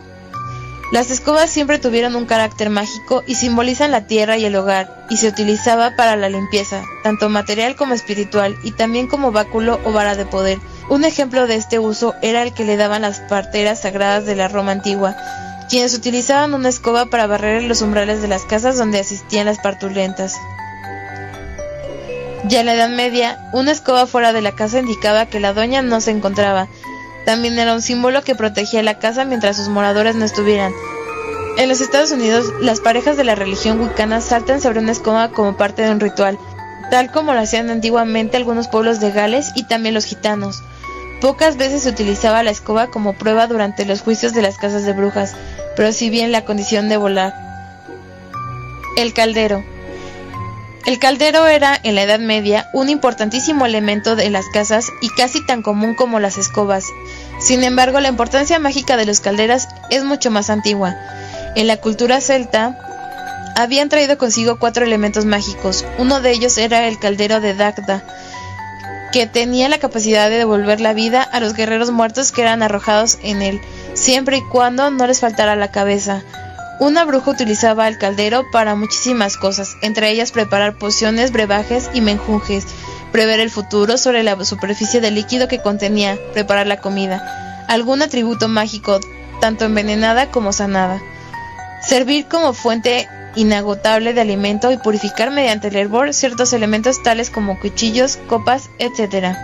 Las escobas siempre tuvieron un carácter mágico y simbolizan la tierra y el hogar, y se utilizaba para la limpieza, tanto material como espiritual, y también como báculo o vara de poder. Un ejemplo de este uso era el que le daban las parteras sagradas de la Roma antigua, quienes utilizaban una escoba para barrer los umbrales de las casas donde asistían las partulentas. Ya en la Edad Media, una escoba fuera de la casa indicaba que la doña no se encontraba. También era un símbolo que protegía la casa mientras sus moradores no estuvieran. En los Estados Unidos, las parejas de la religión wicana saltan sobre una escoba como parte de un ritual, tal como lo hacían antiguamente algunos pueblos de Gales y también los gitanos. Pocas veces se utilizaba la escoba como prueba durante los juicios de las casas de brujas, pero si bien la condición de volar. El caldero. El caldero era, en la Edad Media, un importantísimo elemento de las casas y casi tan común como las escobas. Sin embargo, la importancia mágica de los calderas es mucho más antigua. En la cultura celta, habían traído consigo cuatro elementos mágicos. Uno de ellos era el caldero de Dagda, que tenía la capacidad de devolver la vida a los guerreros muertos que eran arrojados en él, siempre y cuando no les faltara la cabeza. Una bruja utilizaba el caldero para muchísimas cosas, entre ellas preparar pociones, brebajes y menjunjes, prever el futuro sobre la superficie del líquido que contenía, preparar la comida, algún atributo mágico, tanto envenenada como sanada, servir como fuente inagotable de alimento y purificar mediante el hervor ciertos elementos tales como cuchillos, copas, etc.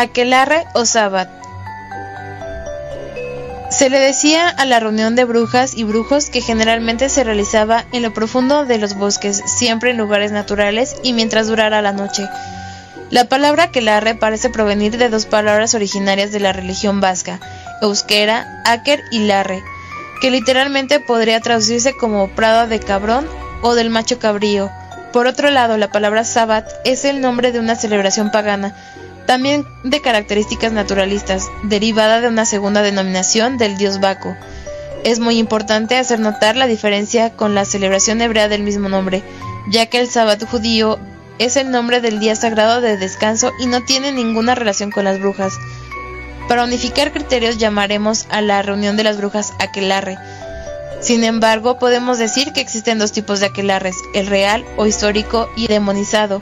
Aquelarre o Sabbat. Se le decía a la reunión de brujas y brujos que generalmente se realizaba en lo profundo de los bosques, siempre en lugares naturales y mientras durara la noche. La palabra aquelarre parece provenir de dos palabras originarias de la religión vasca, euskera, aker y larre, que literalmente podría traducirse como prado de cabrón o del macho cabrío. Por otro lado, la palabra sabbat es el nombre de una celebración pagana, también de características naturalistas, derivada de una segunda denominación del dios Baco. Es muy importante hacer notar la diferencia con la celebración hebrea del mismo nombre, ya que el sábado judío es el nombre del día sagrado de descanso y no tiene ninguna relación con las brujas. Para unificar criterios llamaremos a la reunión de las brujas aquelarre. Sin embargo, podemos decir que existen dos tipos de aquelarres, el real o histórico y demonizado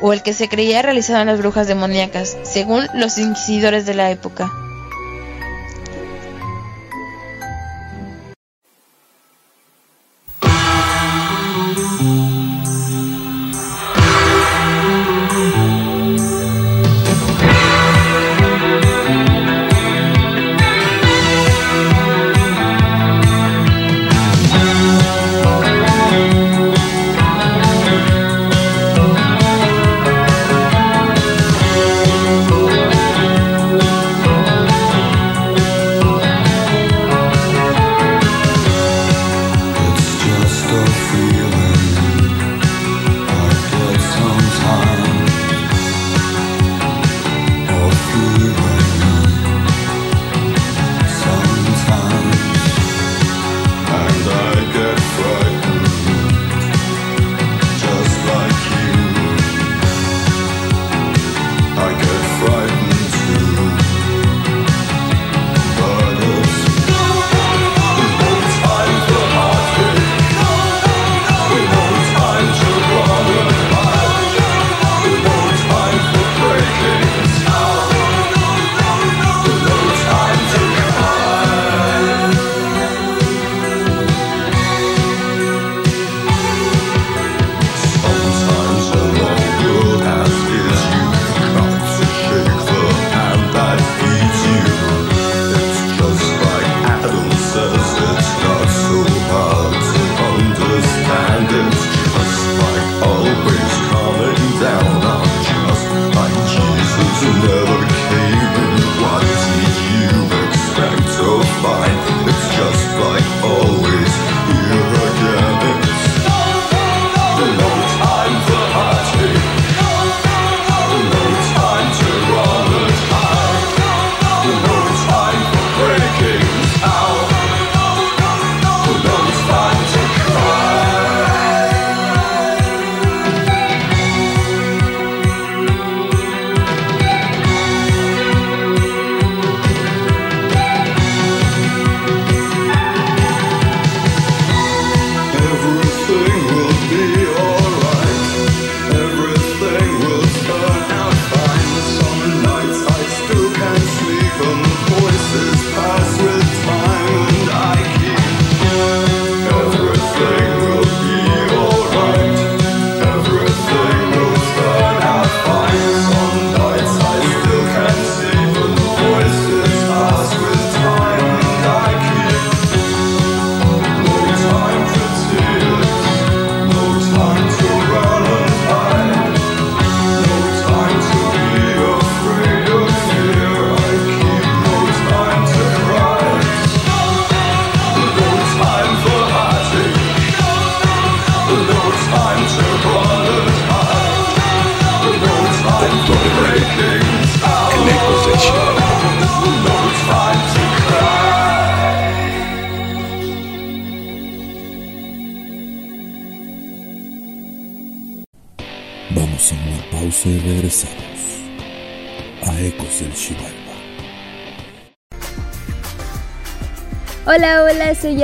o el que se creía realizado en las brujas demoníacas, según los inquisidores de la época.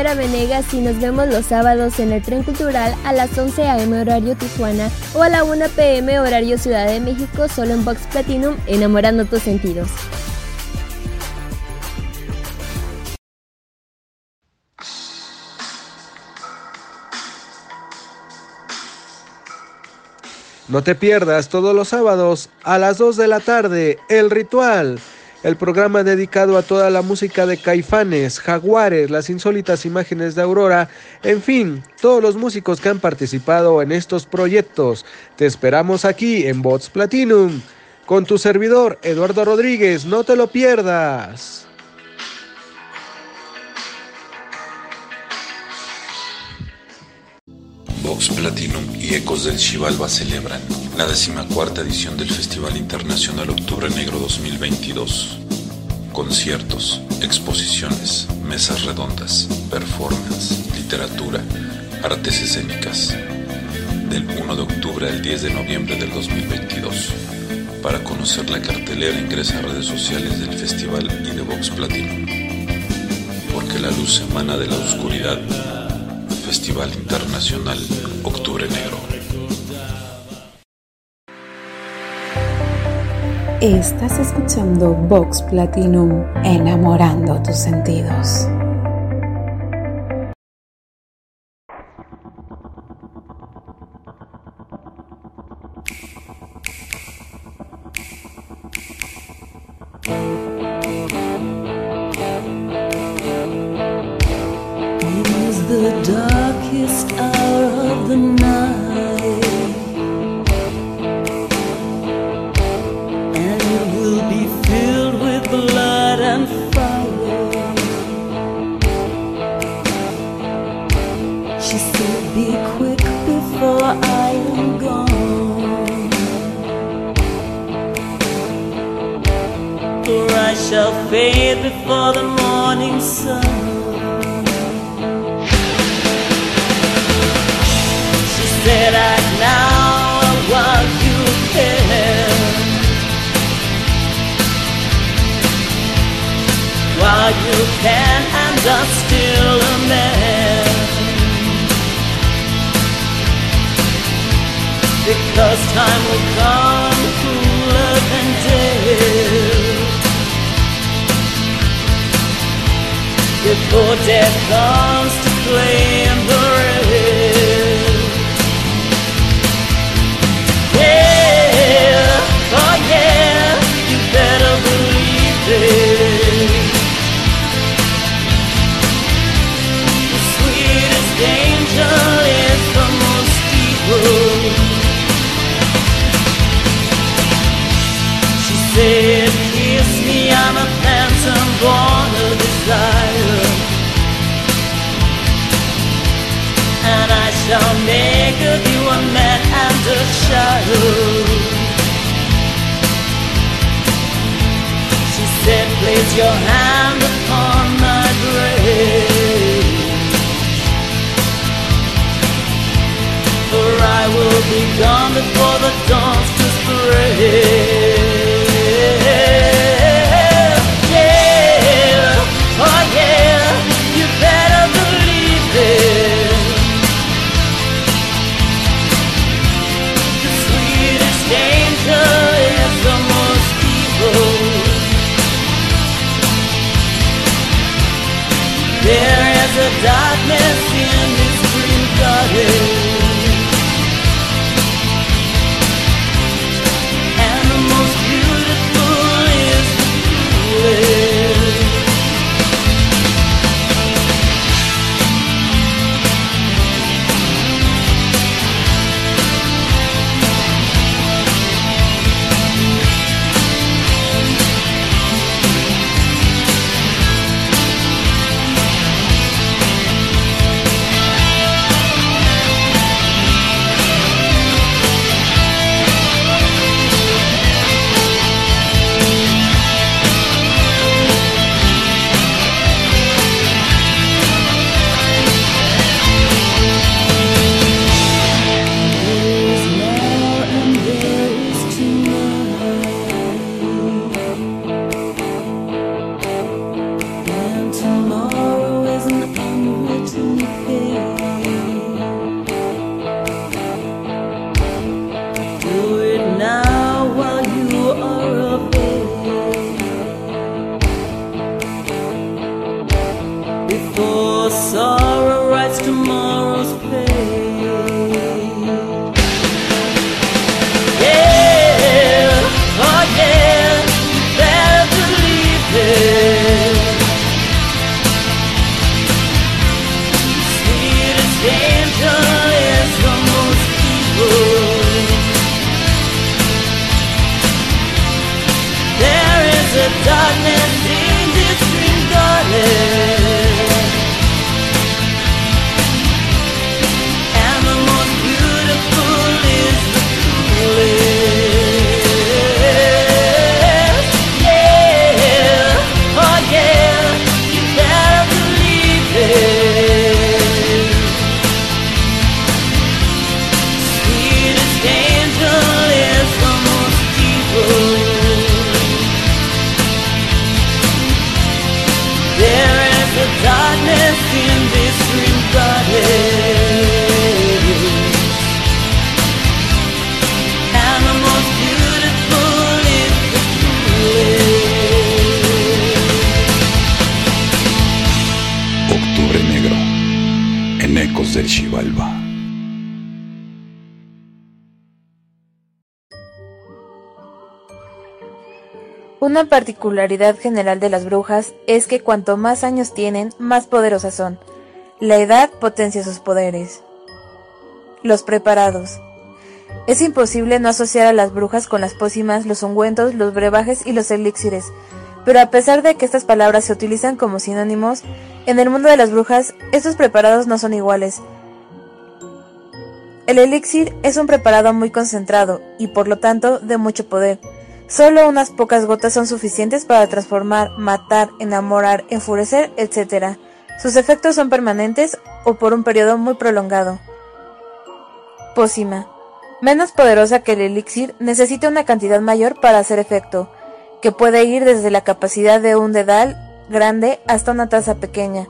Yara Venegas y nos vemos los sábados en el Tren Cultural a las 11 a.m. horario Tijuana o a la 1 p.m. horario Ciudad de México solo en Box Platinum, enamorando tus sentidos. No te pierdas todos los sábados a las 2 de la tarde, El Ritual el programa dedicado a toda la música de Caifanes, Jaguares, las insólitas imágenes de Aurora, en fin, todos los músicos que han participado en estos proyectos. Te esperamos aquí en Bots Platinum con tu servidor Eduardo Rodríguez, no te lo pierdas. Vox Platinum y Ecos del Chivalba celebran la decimacuarta edición del Festival Internacional Octubre Negro 2022. Conciertos, exposiciones, mesas redondas, performance, literatura, artes escénicas. Del 1 de octubre al 10 de noviembre del 2022. Para conocer la cartelera ingresa a redes sociales del festival y de Vox Platinum. Porque la luz emana de la oscuridad. Festival Internacional Octubre Negro. Estás escuchando Vox Platinum, enamorando tus sentidos. Before the morning sun. She said, while you you can and are still a man. Because time will come Before death comes to claim child. She said, Place your hand upon my grave. For I will be gone before the dawn's to particularidad general de las brujas es que cuanto más años tienen, más poderosas son. La edad potencia sus poderes. Los preparados. Es imposible no asociar a las brujas con las pócimas, los ungüentos, los brebajes y los elixires, pero a pesar de que estas palabras se utilizan como sinónimos, en el mundo de las brujas, estos preparados no son iguales. El elixir es un preparado muy concentrado y por lo tanto de mucho poder. Solo unas pocas gotas son suficientes para transformar, matar, enamorar, enfurecer, etc. Sus efectos son permanentes o por un periodo muy prolongado. Pócima. Menos poderosa que el elixir, necesita una cantidad mayor para hacer efecto, que puede ir desde la capacidad de un dedal grande hasta una taza pequeña.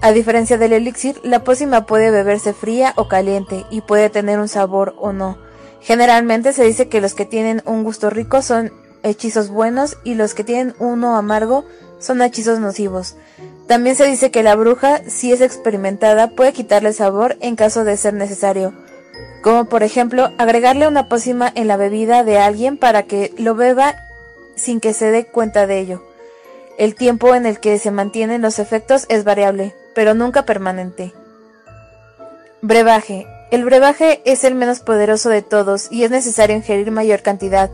A diferencia del elixir, la pócima puede beberse fría o caliente y puede tener un sabor o no. Generalmente se dice que los que tienen un gusto rico son hechizos buenos y los que tienen uno amargo son hechizos nocivos. También se dice que la bruja, si es experimentada, puede quitarle sabor en caso de ser necesario, como por ejemplo agregarle una pócima en la bebida de alguien para que lo beba sin que se dé cuenta de ello. El tiempo en el que se mantienen los efectos es variable, pero nunca permanente. Brebaje. El brebaje es el menos poderoso de todos y es necesario ingerir mayor cantidad.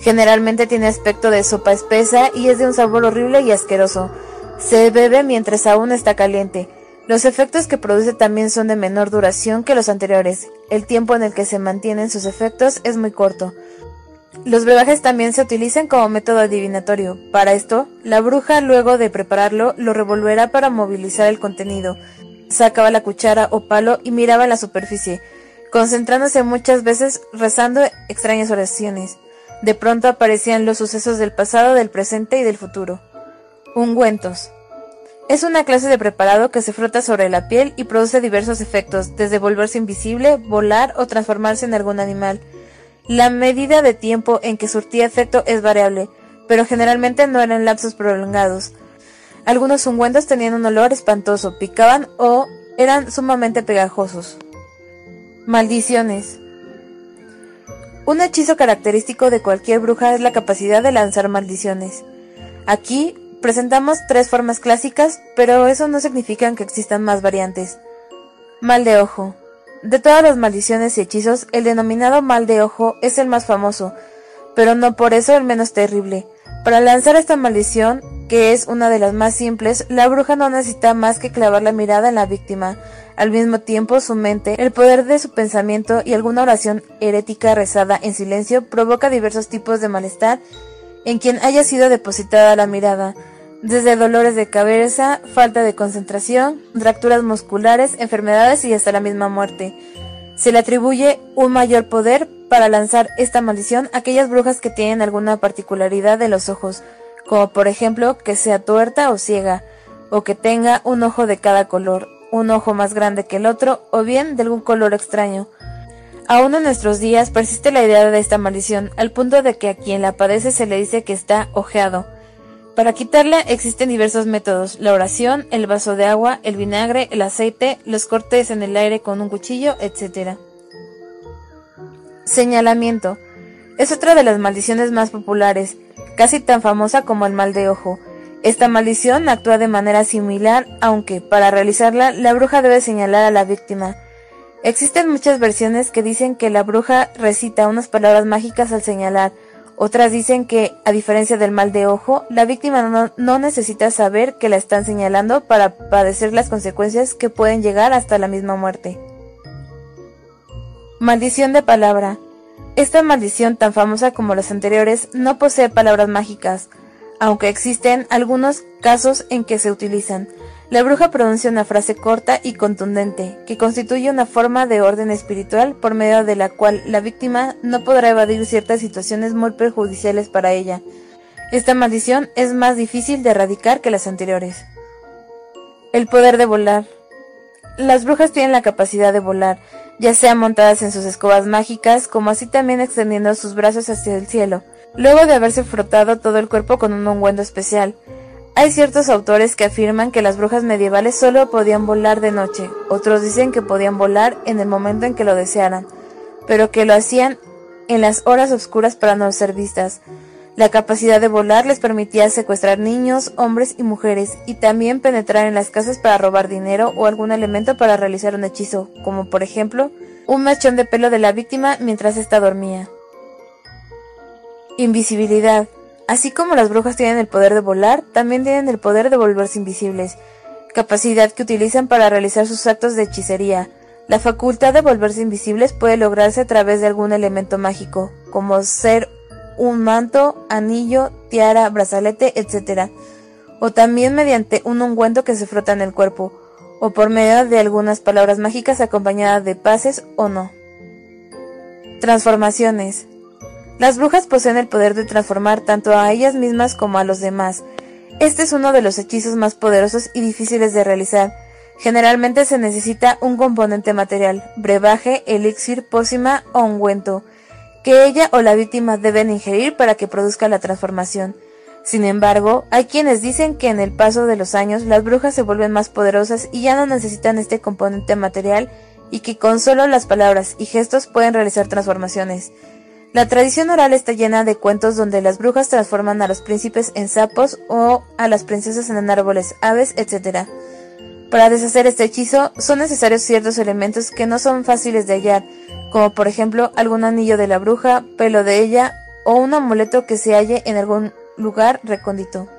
Generalmente tiene aspecto de sopa espesa y es de un sabor horrible y asqueroso. Se bebe mientras aún está caliente. Los efectos que produce también son de menor duración que los anteriores. El tiempo en el que se mantienen sus efectos es muy corto. Los brebajes también se utilizan como método adivinatorio. Para esto, la bruja luego de prepararlo lo revolverá para movilizar el contenido. Sacaba la cuchara o palo y miraba la superficie, concentrándose muchas veces rezando extrañas oraciones. De pronto aparecían los sucesos del pasado, del presente y del futuro. Ungüentos. Es una clase de preparado que se frota sobre la piel y produce diversos efectos, desde volverse invisible, volar o transformarse en algún animal. La medida de tiempo en que surtía efecto es variable, pero generalmente no eran lapsos prolongados. Algunos ungüentos tenían un olor espantoso, picaban o eran sumamente pegajosos. Maldiciones. Un hechizo característico de cualquier bruja es la capacidad de lanzar maldiciones. Aquí presentamos tres formas clásicas, pero eso no significa que existan más variantes. Mal de ojo. De todas las maldiciones y hechizos, el denominado mal de ojo es el más famoso, pero no por eso el menos terrible. Para lanzar esta maldición, que es una de las más simples, la bruja no necesita más que clavar la mirada en la víctima. Al mismo tiempo, su mente, el poder de su pensamiento y alguna oración herética rezada en silencio provoca diversos tipos de malestar en quien haya sido depositada la mirada, desde dolores de cabeza, falta de concentración, fracturas musculares, enfermedades y hasta la misma muerte. Se le atribuye un mayor poder para lanzar esta maldición a aquellas brujas que tienen alguna particularidad de los ojos, como por ejemplo que sea tuerta o ciega, o que tenga un ojo de cada color, un ojo más grande que el otro, o bien de algún color extraño. Aún en nuestros días persiste la idea de esta maldición, al punto de que a quien la padece se le dice que está ojeado. Para quitarla existen diversos métodos, la oración, el vaso de agua, el vinagre, el aceite, los cortes en el aire con un cuchillo, etc. Señalamiento. Es otra de las maldiciones más populares, casi tan famosa como el mal de ojo. Esta maldición actúa de manera similar, aunque, para realizarla, la bruja debe señalar a la víctima. Existen muchas versiones que dicen que la bruja recita unas palabras mágicas al señalar, otras dicen que, a diferencia del mal de ojo, la víctima no, necesita saber que la están señalando para padecer las consecuencias que pueden llegar hasta la misma muerte. Maldición de palabra. Esta maldición, tan famosa como las anteriores, no posee palabras mágicas, aunque existen algunos casos en que se utilizan. La bruja pronuncia una frase corta y contundente, que constituye una forma de orden espiritual por medio de la cual la víctima no podrá evadir ciertas situaciones muy perjudiciales para ella. Esta maldición es más difícil de erradicar que las anteriores. El poder de volar. las brujas tienen la capacidad de volar, ya sea montadas en sus escobas mágicas, como así también extendiendo sus brazos hacia el cielo, luego de haberse frotado todo el cuerpo con un ungüento especial. Hay ciertos autores que afirman que las brujas medievales solo podían volar de noche, otros dicen que podían volar en el momento en que lo desearan, pero que lo hacían en las horas oscuras para no ser vistas. La capacidad de volar les permitía secuestrar niños, hombres y mujeres, y también penetrar en las casas para robar dinero o algún elemento para realizar un hechizo, como por ejemplo, un mechón de pelo de la víctima mientras ésta dormía. Invisibilidad. Así como las brujas tienen el poder de volar, también tienen el poder de volverse invisibles, capacidad que utilizan para realizar sus actos de hechicería. La facultad de volverse invisibles puede lograrse a través de algún elemento mágico, como ser un manto, anillo, tiara, brazalete, etc. O también mediante un ungüento que se frota en el cuerpo, o por medio de algunas palabras mágicas acompañadas de pases o no. Transformaciones. Las brujas poseen el poder de transformar tanto a ellas mismas como a los demás. Este es uno de los hechizos más poderosos y difíciles de realizar. Generalmente se necesita un componente material, brebaje, elixir, pócima o ungüento, que ella o la víctima deben ingerir para que produzca la transformación. Sin embargo, hay quienes dicen que en el paso de los años las brujas se vuelven más poderosas y ya no necesitan este componente material y que con solo las palabras y gestos pueden realizar transformaciones. La tradición oral está llena de cuentos donde las brujas transforman a los príncipes en sapos o a las princesas en árboles, aves, etc. Para deshacer este hechizo son necesarios ciertos elementos que no son fáciles de hallar, como por ejemplo algún anillo de la bruja, pelo de ella o un amuleto que se halle en algún lugar recóndito.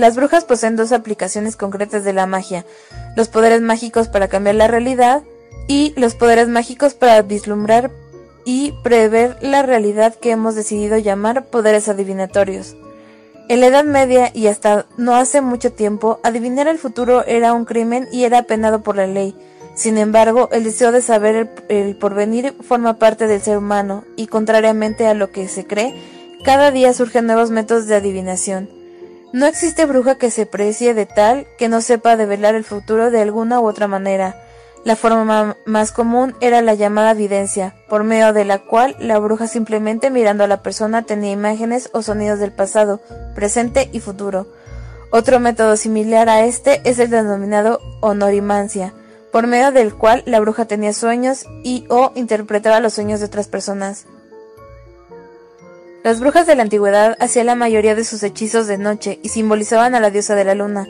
Las brujas poseen dos aplicaciones concretas de la magia, los poderes mágicos para cambiar la realidad y los poderes mágicos para vislumbrar y prever la realidad que hemos decidido llamar poderes adivinatorios. En la Edad Media y hasta no hace mucho tiempo, adivinar el futuro era un crimen y era penado por la ley. Sin embargo, el deseo de saber el, porvenir forma parte del ser humano y contrariamente a lo que se cree, cada día surgen nuevos métodos de adivinación. No existe bruja que se precie de tal que no sepa develar el futuro de alguna u otra manera. La forma más común era la llamada videncia, por medio de la cual la bruja simplemente mirando a la persona tenía imágenes o sonidos del pasado, presente y futuro. Otro método similar a este es el denominado honorimancia, por medio del cual la bruja tenía sueños y o interpretaba los sueños de otras personas. Las brujas de la antigüedad hacían la mayoría de sus hechizos de noche y simbolizaban a la diosa de la luna.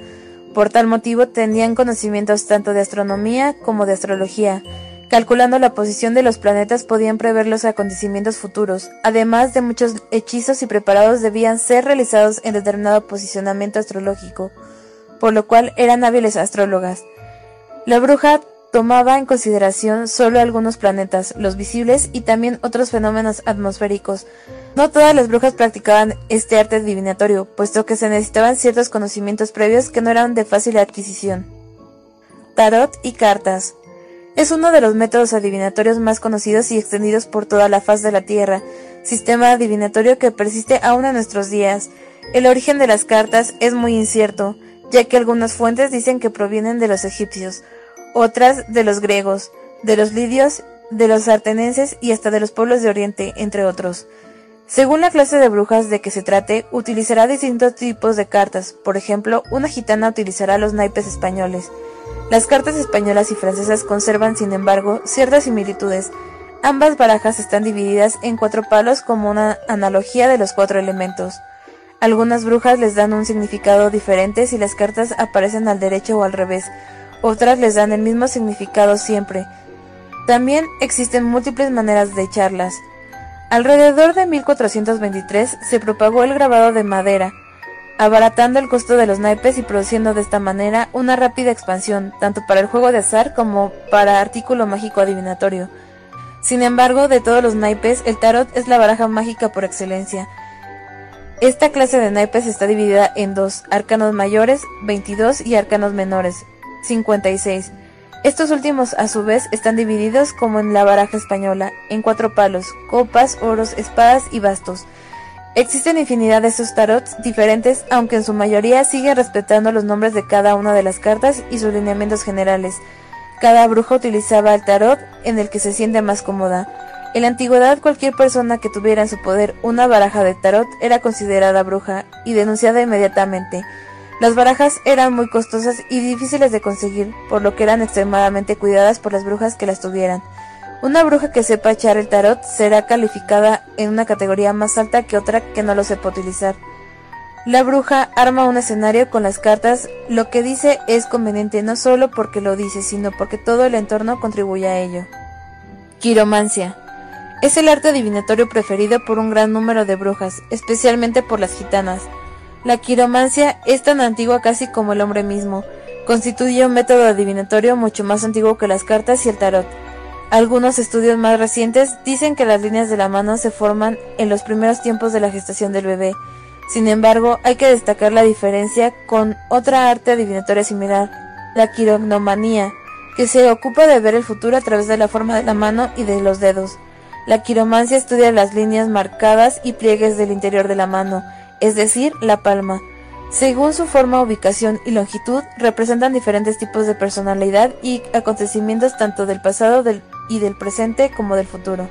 Por tal motivo tenían conocimientos tanto de astronomía como de astrología. Calculando la posición de los planetas podían prever los acontecimientos futuros. Además de muchos hechizos y preparados debían ser realizados en determinado posicionamiento astrológico, por lo cual eran hábiles astrólogas. La bruja tomaba en consideración solo algunos planetas, los visibles y también otros fenómenos atmosféricos. No todas las brujas practicaban este arte adivinatorio, puesto que se necesitaban ciertos conocimientos previos que no eran de fácil adquisición. Tarot y cartas. Es uno de los métodos adivinatorios más conocidos y extendidos por toda la faz de la Tierra, sistema adivinatorio que persiste aún en nuestros días. El origen de las cartas es muy incierto, ya que algunas fuentes dicen que provienen de los egipcios, otras de los griegos, de los lidios, de los artenenses y hasta de los pueblos de Oriente, entre otros. Según la clase de brujas de que se trate, utilizará distintos tipos de cartas. Por ejemplo, una gitana utilizará los naipes españoles. Las cartas españolas y francesas conservan, sin embargo, ciertas similitudes. Ambas barajas están divididas en cuatro palos como una analogía de los cuatro elementos. Algunas brujas les dan un significado diferente si las cartas aparecen al derecho o al revés, otras les dan el mismo significado siempre. También existen múltiples maneras de echarlas. Alrededor de 1423 se propagó el grabado de madera, abaratando el costo de los naipes y produciendo de esta manera una rápida expansión, tanto para el juego de azar como para artículo mágico adivinatorio. Sin embargo, de todos los naipes, el tarot es la baraja mágica por excelencia. Esta clase de naipes está dividida en dos, arcanos mayores, 22, y arcanos menores, 56. Estos últimos, a su vez, están divididos como en la baraja española, en cuatro palos, copas, oros, espadas y bastos. Existen infinidad de estos tarots diferentes, aunque en su mayoría siguen respetando los nombres de cada una de las cartas y sus lineamientos generales. Cada bruja utilizaba el tarot en el que se siente más cómoda. En la antigüedad cualquier persona que tuviera en su poder una baraja de tarot era considerada bruja y denunciada inmediatamente. Las barajas eran muy costosas y difíciles de conseguir, por lo que eran extremadamente cuidadas por las brujas que las tuvieran. Una bruja que sepa echar el tarot será calificada en una categoría más alta que otra que no lo sepa utilizar. La bruja arma un escenario con las cartas, lo que dice es conveniente no solo porque lo dice, sino porque todo el entorno contribuye a ello. Quiromancia. Es el arte adivinatorio preferido por un gran número de brujas, especialmente por las gitanas. La quiromancia es tan antigua casi como el hombre mismo. Constituye un método adivinatorio mucho más antiguo que las cartas y el tarot. Algunos estudios más recientes dicen que las líneas de la mano se forman en los primeros tiempos de la gestación del bebé. Sin embargo, hay que destacar la diferencia con otra arte adivinatoria similar, la quirognomanía, que se ocupa de ver el futuro a través de la forma de la mano y de los dedos. La quiromancia estudia las líneas marcadas y pliegues del interior de la mano, es decir, la palma. Según su forma, ubicación y longitud, representan diferentes tipos de personalidad y acontecimientos tanto del pasado y del presente como del futuro.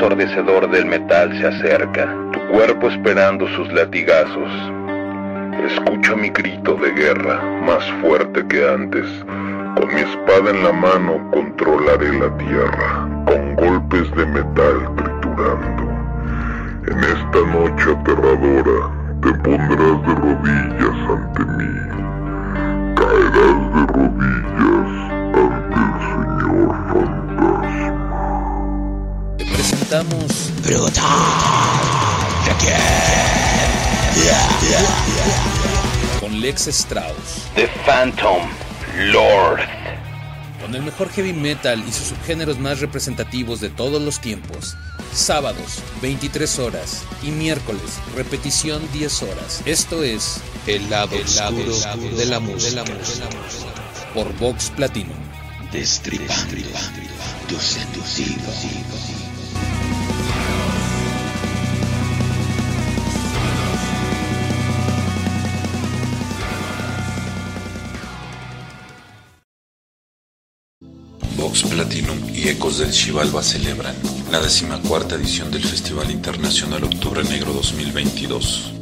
Ensordecedor del metal se acerca, tu cuerpo esperando sus latigazos. Escucho mi grito de guerra, más fuerte que antes. Con mi espada en la mano controlaré la tierra, con golpes de metal triturando. En esta noche aterradora te pondrás de rodillas ante mí. Caerás de rodillas Presentamos con Lex Strauss, The Phantom Lord. con el mejor heavy metal y sus subgéneros más representativos de todos los tiempos. Sábados, 23 horas y miércoles, repetición 10 horas. Esto es El lado, oscuro, de la música. Por Vox Platinum. Destripando tus sentidos. Del Chivalba celebran la decimacuarta edición del Festival Internacional Octubre Negro 2022.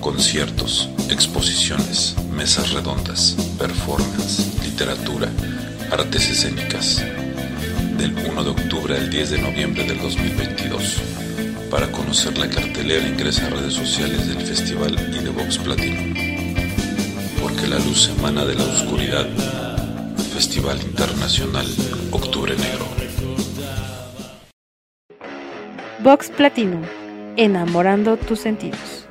Conciertos, exposiciones, mesas redondas, performance, literatura, artes escénicas. Del 1 de octubre al 10 de noviembre del 2022. Para conocer la cartelera ingresa a redes sociales del festival y de Vox Platinum. Porque la luz emana de la oscuridad. Festival Internacional Octubre Negro. Vox Platinum, enamorando tus sentidos.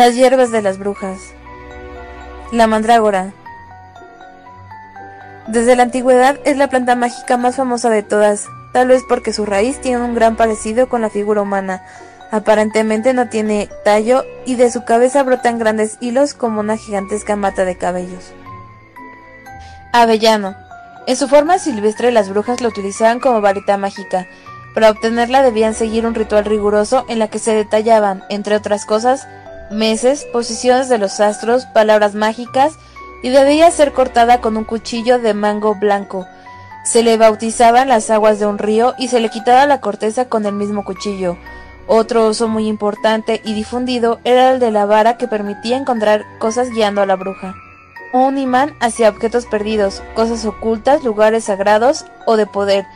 Las hierbas de las brujas. La mandrágora. Desde la antigüedad es la planta mágica más famosa de todas, tal vez porque su raíz tiene un gran parecido con la figura humana. Aparentemente no tiene tallo y de su cabeza brotan grandes hilos como una gigantesca mata de cabellos. Avellano. En su forma silvestre las brujas lo utilizaban como varita mágica. Para obtenerla debían seguir un ritual riguroso en la que se detallaban, entre otras cosas, meses, posiciones de los astros, palabras mágicas y debía ser cortada con un cuchillo de mango blanco. Se le bautizaban las aguas de un río y se le quitaba la corteza con el mismo cuchillo. Otro uso muy importante y difundido era el de la vara que permitía encontrar cosas guiando a la bruja. Un imán hacia objetos perdidos, cosas ocultas, lugares sagrados o de poder,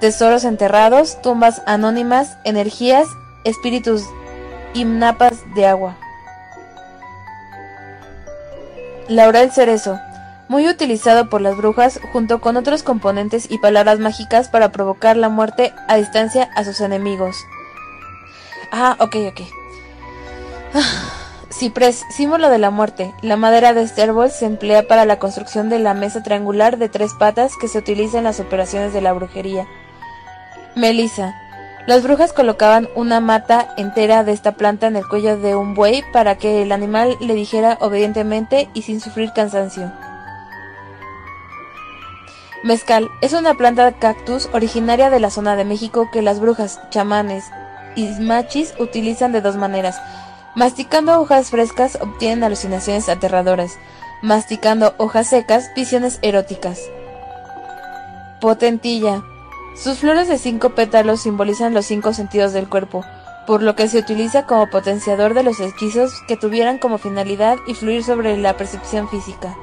tesoros enterrados, tumbas anónimas, energías, espíritus y napas de agua. Laurel cerezo, muy utilizado por las brujas junto con otros componentes y palabras mágicas para provocar la muerte a distancia a sus enemigos. Ah, ok, ok. Ah, Ciprés, símbolo de la muerte. La madera de este árbol se emplea para la construcción de la mesa triangular de tres patas que se utiliza en las operaciones de la brujería. Melisa. Las brujas colocaban una mata entera de esta planta en el cuello de un buey para que el animal le dijera obedientemente y sin sufrir cansancio. Mezcal es una planta cactus originaria de la zona de México que las brujas, chamanes y machis utilizan de dos maneras. Masticando hojas frescas obtienen alucinaciones aterradoras. Masticando hojas secas, visiones eróticas. Potentilla. Sus flores de cinco pétalos simbolizan los cinco sentidos del cuerpo, por lo que se utiliza como potenciador de los hechizos que tuvieran como finalidad influir sobre la percepción física.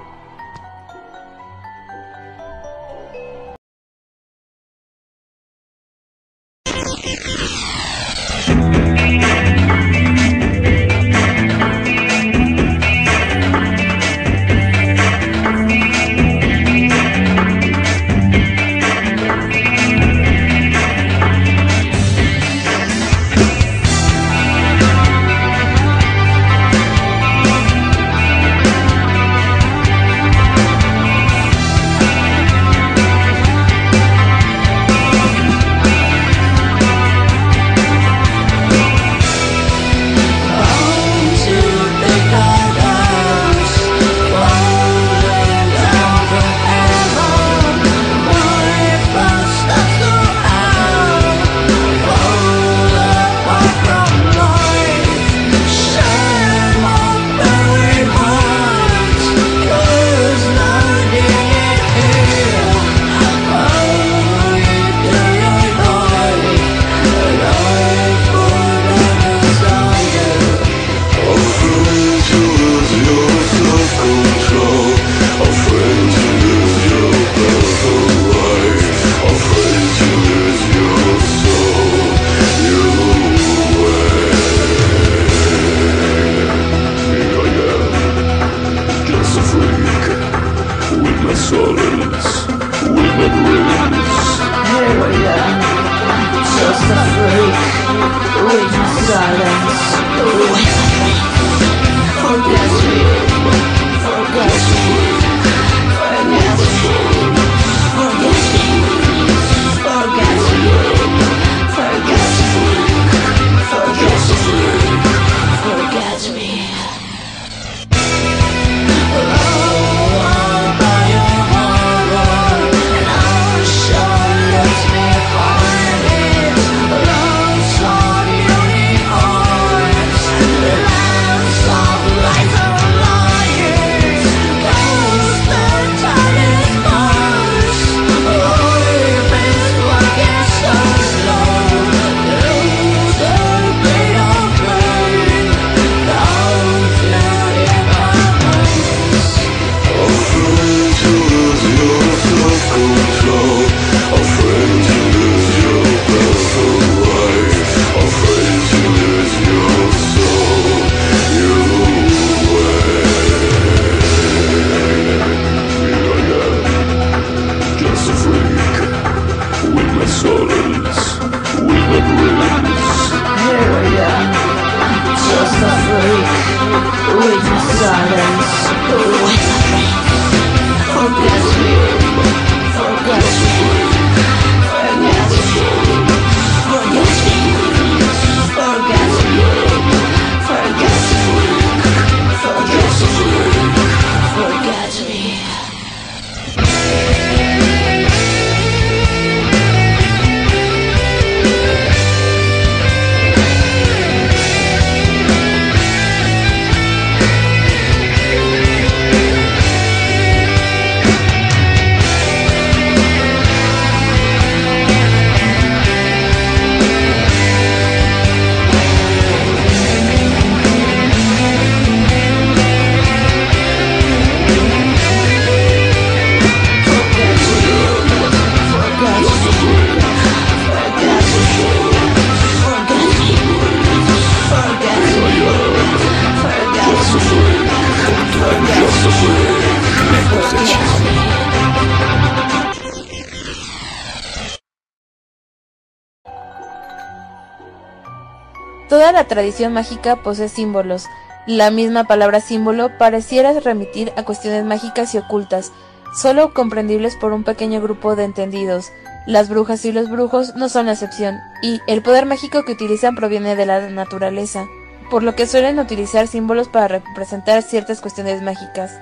Tradición mágica posee símbolos. La misma palabra símbolo pareciera remitir a cuestiones mágicas y ocultas, solo comprendibles por un pequeño grupo de entendidos. Las brujas y los brujos no son la excepción, y el poder mágico que utilizan proviene de la naturaleza, por lo que suelen utilizar símbolos para representar ciertas cuestiones mágicas.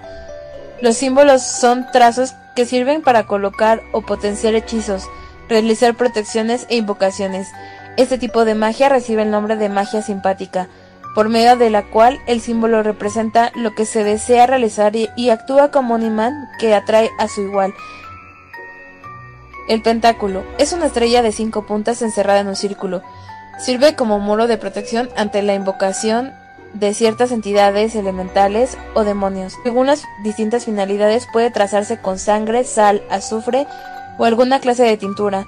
Los símbolos son trazos que sirven para colocar o potenciar hechizos, realizar protecciones e invocaciones. Este tipo de magia recibe el nombre de magia simpática, por medio de la cual el símbolo representa lo que se desea realizar y, actúa como un imán que atrae a su igual. El pentáculo es una estrella de cinco puntas encerrada en un círculo. Sirve como muro de protección ante la invocación de ciertas entidades elementales o demonios. Según las distintas finalidades puede trazarse con sangre, sal, azufre o alguna clase de tintura.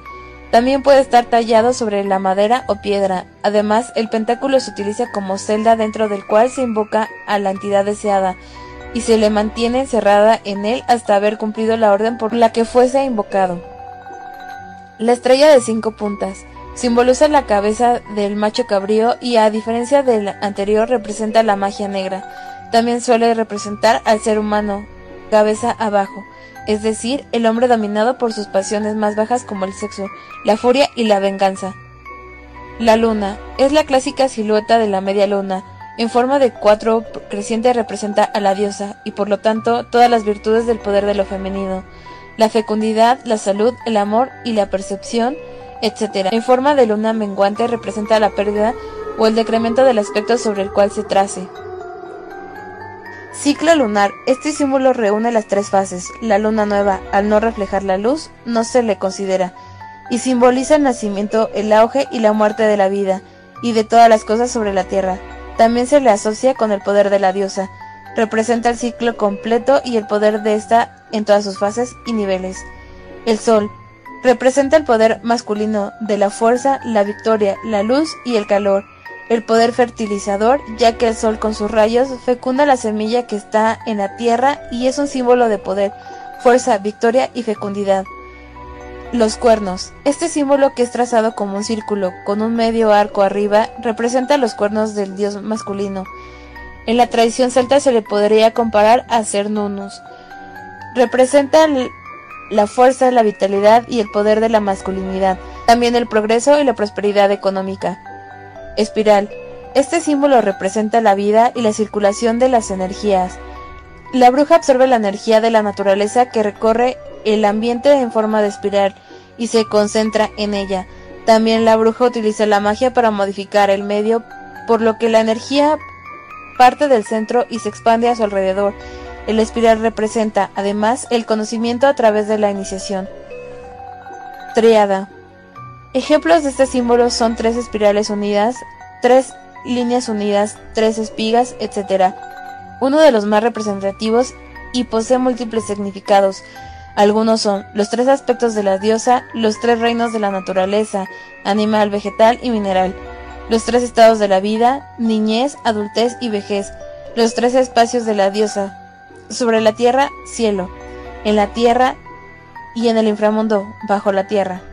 También puede estar tallado sobre la madera o piedra. Además, el pentáculo se utiliza como celda dentro del cual se invoca a la entidad deseada y se le mantiene encerrada en él hasta haber cumplido la orden por la que fuese invocado. La estrella de cinco puntas simboliza la cabeza del macho cabrío y a diferencia del anterior representa la magia negra. También suele representar al ser humano, cabeza abajo, es decir, el hombre dominado por sus pasiones más bajas como el sexo, la furia y la venganza. La luna es la clásica silueta de la media luna. En forma de cuatro creciente representa a la diosa y por lo tanto todas las virtudes del poder de lo femenino, la fecundidad, la salud, el amor y la percepción, etc. En forma de luna menguante representa la pérdida o el decremento del aspecto sobre el cual se trace. Ciclo lunar. Este símbolo reúne las tres fases. La luna nueva, al no reflejar la luz, no se le considera, y simboliza el nacimiento, el auge y la muerte de la vida, y de todas las cosas sobre la tierra. También se le asocia con el poder de la diosa. Representa el ciclo completo y el poder de esta en todas sus fases y niveles. El sol. Representa el poder masculino de la fuerza, la victoria, la luz y el calor el poder fertilizador, ya que el sol con sus rayos fecunda la semilla que está en la tierra y es un símbolo de poder, fuerza, victoria y fecundidad. Los cuernos. Este símbolo que es trazado como un círculo con un medio arco arriba representa los cuernos del dios masculino. En la tradición celta se le podría comparar a Cernunnos. Representa la fuerza, la vitalidad y el poder de la masculinidad, también el progreso y la prosperidad económica. Espiral. Este símbolo representa la vida y la circulación de las energías. La bruja absorbe la energía de la naturaleza que recorre el ambiente en forma de espiral y se concentra en ella. También la bruja utiliza la magia para modificar el medio, por lo que la energía parte del centro y se expande a su alrededor. El espiral representa, además, el conocimiento a través de la iniciación. Triada. Ejemplos de este símbolo son tres espirales unidas, tres líneas unidas, tres espigas, etc. Uno de los más representativos y posee múltiples significados. Algunos son los tres aspectos de la diosa, los tres reinos de la naturaleza, animal, vegetal y mineral, los tres estados de la vida, niñez, adultez y vejez, los tres espacios de la diosa, sobre la tierra, cielo, en la tierra y en el inframundo, bajo la tierra.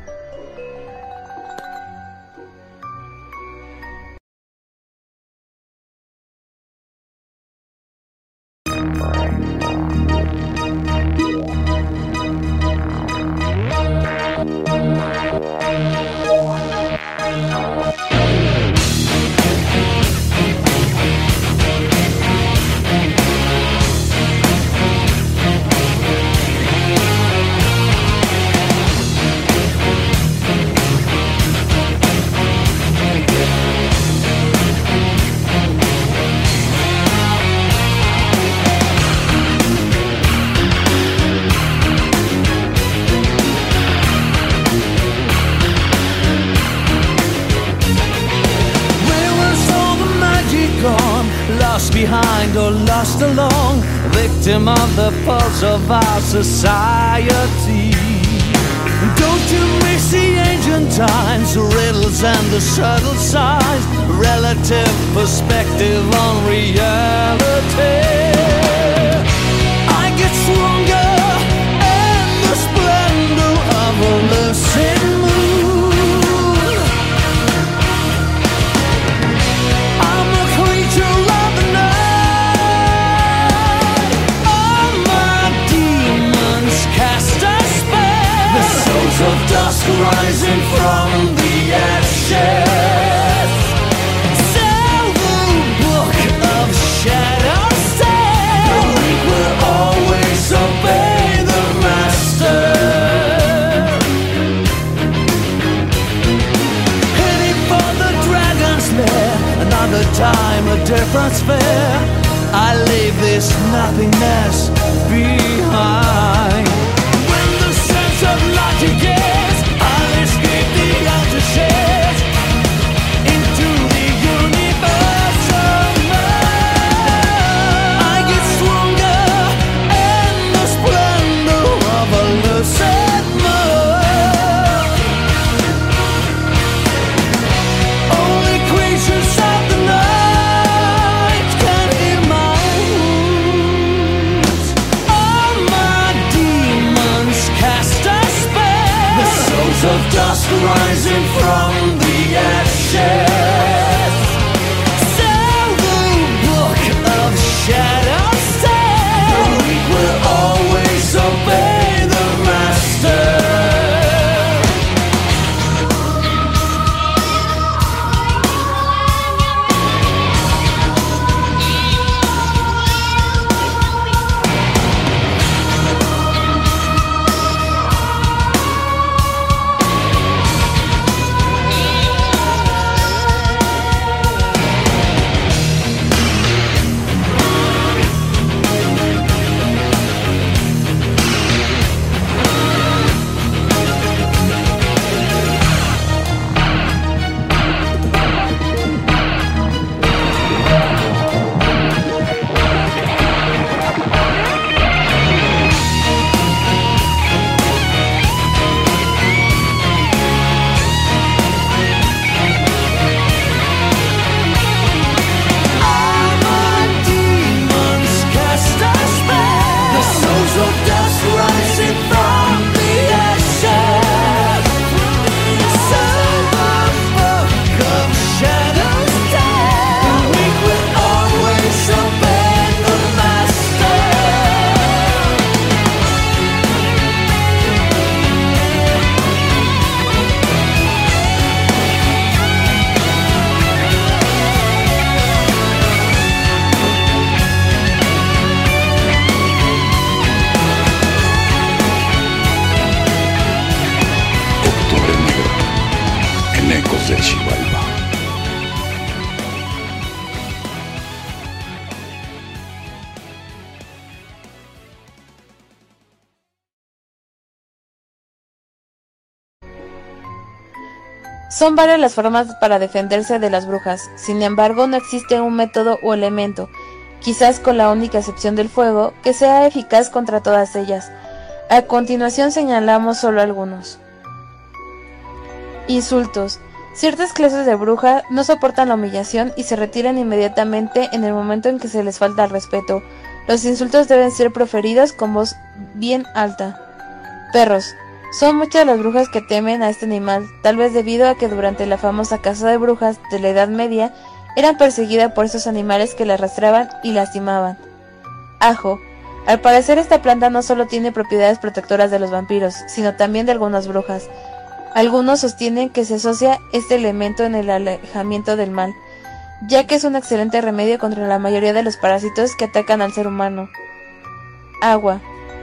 Society. Son varias las formas para defenderse de las brujas, sin embargo no existe un método o elemento, quizás con la única excepción del fuego, que sea eficaz contra todas ellas. A continuación señalamos solo algunos. Insultos. Ciertas clases de bruja no soportan la humillación y se retiran inmediatamente en el momento en que se les falta el respeto. Los insultos deben ser proferidos con voz bien alta. Perros. Son muchas las brujas que temen a este animal, tal vez debido a que durante la famosa caza de brujas de la Edad Media eran perseguidas por esos animales que la arrastraban y lastimaban. Ajo. Al parecer esta planta no solo tiene propiedades protectoras de los vampiros, sino también de algunas brujas. Algunos sostienen que se asocia este elemento en el alejamiento del mal, ya que es un excelente remedio contra la mayoría de los parásitos que atacan al ser humano. Agua.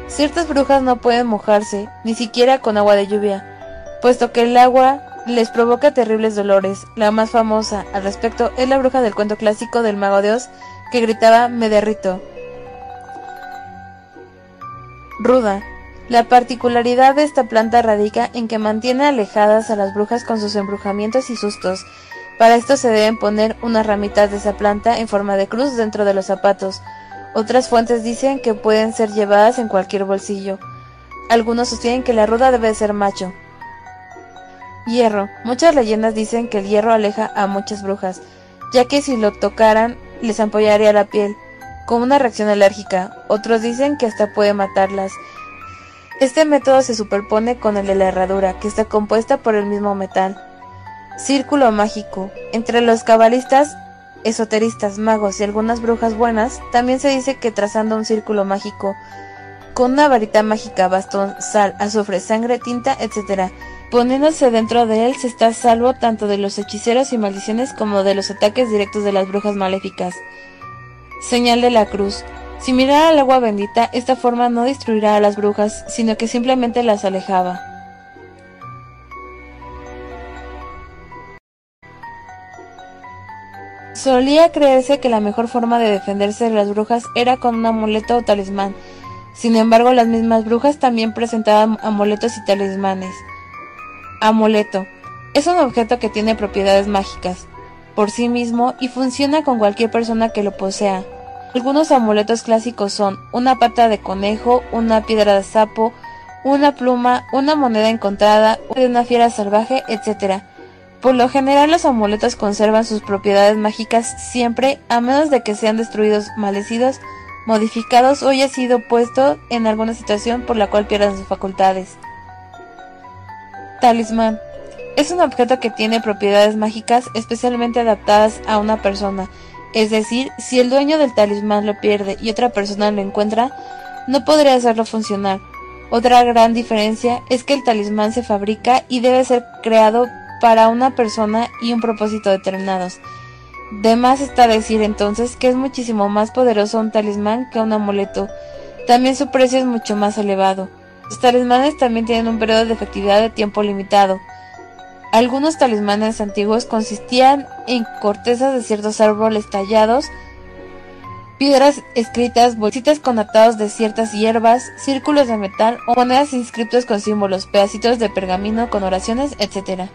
Ciertas brujas no pueden mojarse, ni siquiera con agua de lluvia, puesto que el agua les provoca terribles dolores. La más famosa al respecto es la bruja del cuento clásico del mago de Oz que gritaba me derrito. Ruda. La particularidad de esta planta radica en que mantiene alejadas a las brujas con sus embrujamientos y sustos. Para esto se deben poner unas ramitas de esa planta en forma de cruz dentro de los zapatos. Otras fuentes dicen que pueden ser llevadas en cualquier bolsillo. Algunos sostienen que la ruda debe ser macho. Hierro. Muchas leyendas dicen que el hierro aleja a muchas brujas, ya que si lo tocaran les ampollaría la piel, con una reacción alérgica. Otros dicen que hasta puede matarlas. Este método se superpone con el de la herradura, que está compuesta por el mismo metal. Círculo mágico. Entre los cabalistas, esoteristas, magos y algunas brujas buenas, también se dice que trazando un círculo mágico, con una varita mágica, bastón, sal, azufre, sangre, tinta, etc., poniéndose dentro de él se está salvo tanto de los hechiceros y maldiciones como de los ataques directos de las brujas maléficas. Señal de la cruz. Si mirara al agua bendita, esta forma no destruirá a las brujas, sino que simplemente las alejaba. Solía creerse que la mejor forma de defenderse de las brujas era con un amuleto o talismán. Sin embargo, las mismas brujas también presentaban amuletos y talismanes. Amuleto. Es un objeto que tiene propiedades mágicas por sí mismo y funciona con cualquier persona que lo posea. Algunos amuletos clásicos son una pata de conejo, una piedra de sapo, una pluma, una moneda encontrada, de una fiera salvaje, etc. Por lo general los amuletos conservan sus propiedades mágicas siempre, a menos de que sean destruidos, maldecidos, modificados o haya sido puesto en alguna situación por la cual pierdan sus facultades. Talismán. Es un objeto que tiene propiedades mágicas especialmente adaptadas a una persona, es decir, si el dueño del talismán lo pierde y otra persona lo encuentra, no podría hacerlo funcionar. Otra gran diferencia es que el talismán se fabrica y debe ser creado para una persona y un propósito determinados. De más está decir entonces que es muchísimo más poderoso un talismán que un amuleto. También su precio es mucho más elevado. Los talismanes también tienen un periodo de efectividad de tiempo limitado. Algunos talismanes antiguos consistían en cortezas de ciertos árboles tallados, piedras escritas, bolsitas con atados de ciertas hierbas, círculos de metal o monedas inscritos con símbolos, pedacitos de pergamino con oraciones, etc.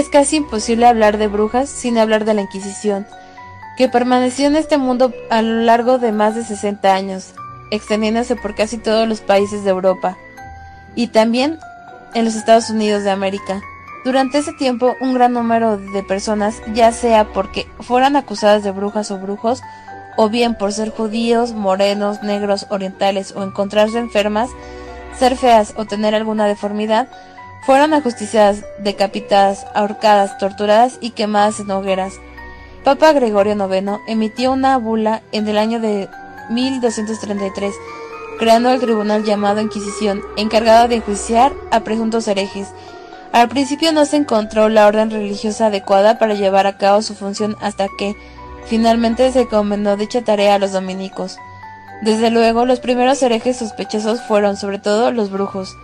Es casi imposible hablar de brujas sin hablar de la Inquisición, que permaneció en este mundo a lo largo de más de 60 años, extendiéndose por casi todos los países de Europa y también en los Estados Unidos de América. Durante ese tiempo, un gran número de personas, ya sea porque fueran acusadas de brujas o brujos, o bien por ser judíos, morenos, negros, orientales o encontrarse enfermas, ser feas o tener alguna deformidad, fueron ajusticiadas, decapitadas, ahorcadas, torturadas y quemadas en hogueras. Papa Gregorio IX emitió una bula en el año de 1233, creando el tribunal llamado Inquisición, encargado de enjuiciar a presuntos herejes. Al principio no se encontró la orden religiosa adecuada para llevar a cabo su función hasta que, finalmente, se encomendó dicha tarea a los dominicos. Desde luego, los primeros herejes sospechosos fueron, sobre todo, los brujos.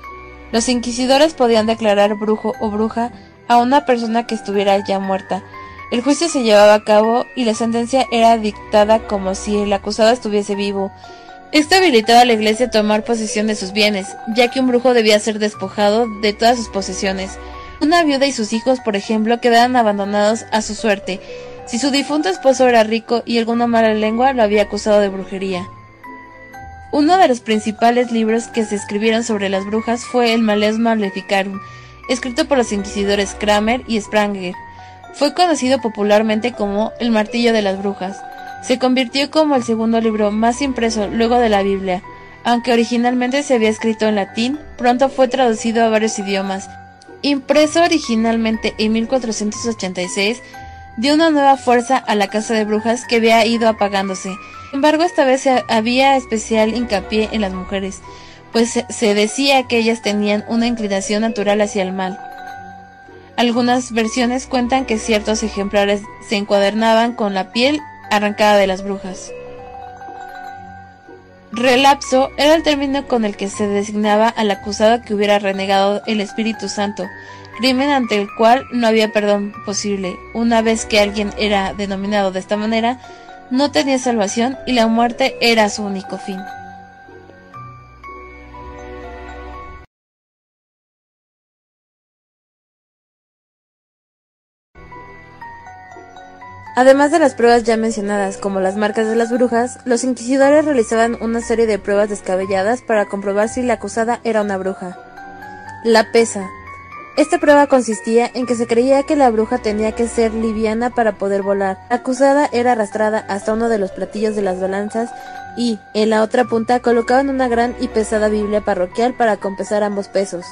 Los inquisidores podían declarar brujo o bruja a una persona que estuviera ya muerta. El juicio se llevaba a cabo y la sentencia era dictada como si el acusado estuviese vivo. Esto habilitaba a la iglesia a tomar posesión de sus bienes, ya que un brujo debía ser despojado de todas sus posesiones. Una viuda y sus hijos, por ejemplo, quedaban abandonados a su suerte, si su difunto esposo era rico y alguna mala lengua lo había acusado de brujería. Uno de los principales libros que se escribieron sobre las brujas fue el Maleus Maleficarum, escrito por los inquisidores Kramer y Spranger. Fue conocido popularmente como El Martillo de las Brujas. Se convirtió como el segundo libro más impreso luego de la Biblia. Aunque originalmente se había escrito en latín, pronto fue traducido a varios idiomas. Impreso originalmente en 1486, dio una nueva fuerza a la casa de brujas que había ido apagándose. Sin embargo, esta vez había especial hincapié en las mujeres, pues se decía que ellas tenían una inclinación natural hacia el mal. Algunas versiones cuentan que ciertos ejemplares se encuadernaban con la piel arrancada de las brujas. Relapso era el término con el que se designaba al acusado que hubiera renegado el Espíritu Santo, crimen ante el cual no había perdón posible. Una vez que alguien era denominado de esta manera, no tenía salvación y la muerte era su único fin. Además de las pruebas ya mencionadas, como las marcas de las brujas, los inquisidores realizaban una serie de pruebas descabelladas para comprobar si la acusada era una bruja. La pesa. Esta prueba consistía en que se creía que la bruja tenía que ser liviana para poder volar. La acusada era arrastrada hasta uno de los platillos de las balanzas y, en la otra punta, colocaban una gran y pesada Biblia parroquial para compensar ambos pesos.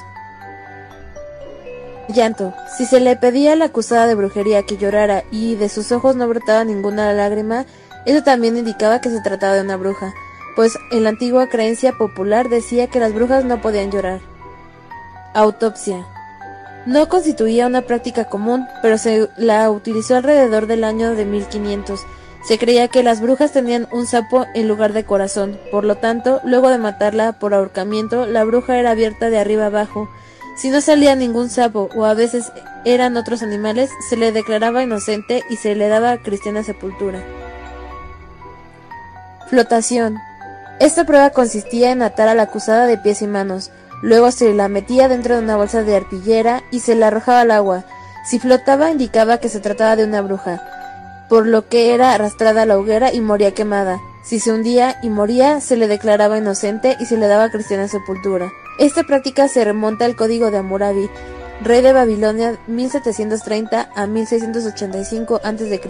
Llanto. Si se le pedía a la acusada de brujería que llorara y de sus ojos no brotaba ninguna lágrima, eso también indicaba que se trataba de una bruja, pues en la antigua creencia popular decía que las brujas no podían llorar. Autopsia. No constituía una práctica común, pero se la utilizó alrededor del año de 1500. Se creía que las brujas tenían un sapo en lugar de corazón, por lo tanto, luego de matarla por ahorcamiento, la bruja era abierta de arriba abajo. Si no salía ningún sapo o a veces eran otros animales, se le declaraba inocente y se le daba cristiana sepultura. Flotación. Esta prueba consistía en atar a la acusada de pies y manos. Luego se la metía dentro de una bolsa de arpillera y se la arrojaba al agua. Si flotaba indicaba que se trataba de una bruja, por lo que era arrastrada a la hoguera y moría quemada. Si se hundía y moría, se le declaraba inocente y se le daba cristiana sepultura. Esta práctica se remonta al código de Hammurabi, rey de Babilonia 1730 a 1685 a.C.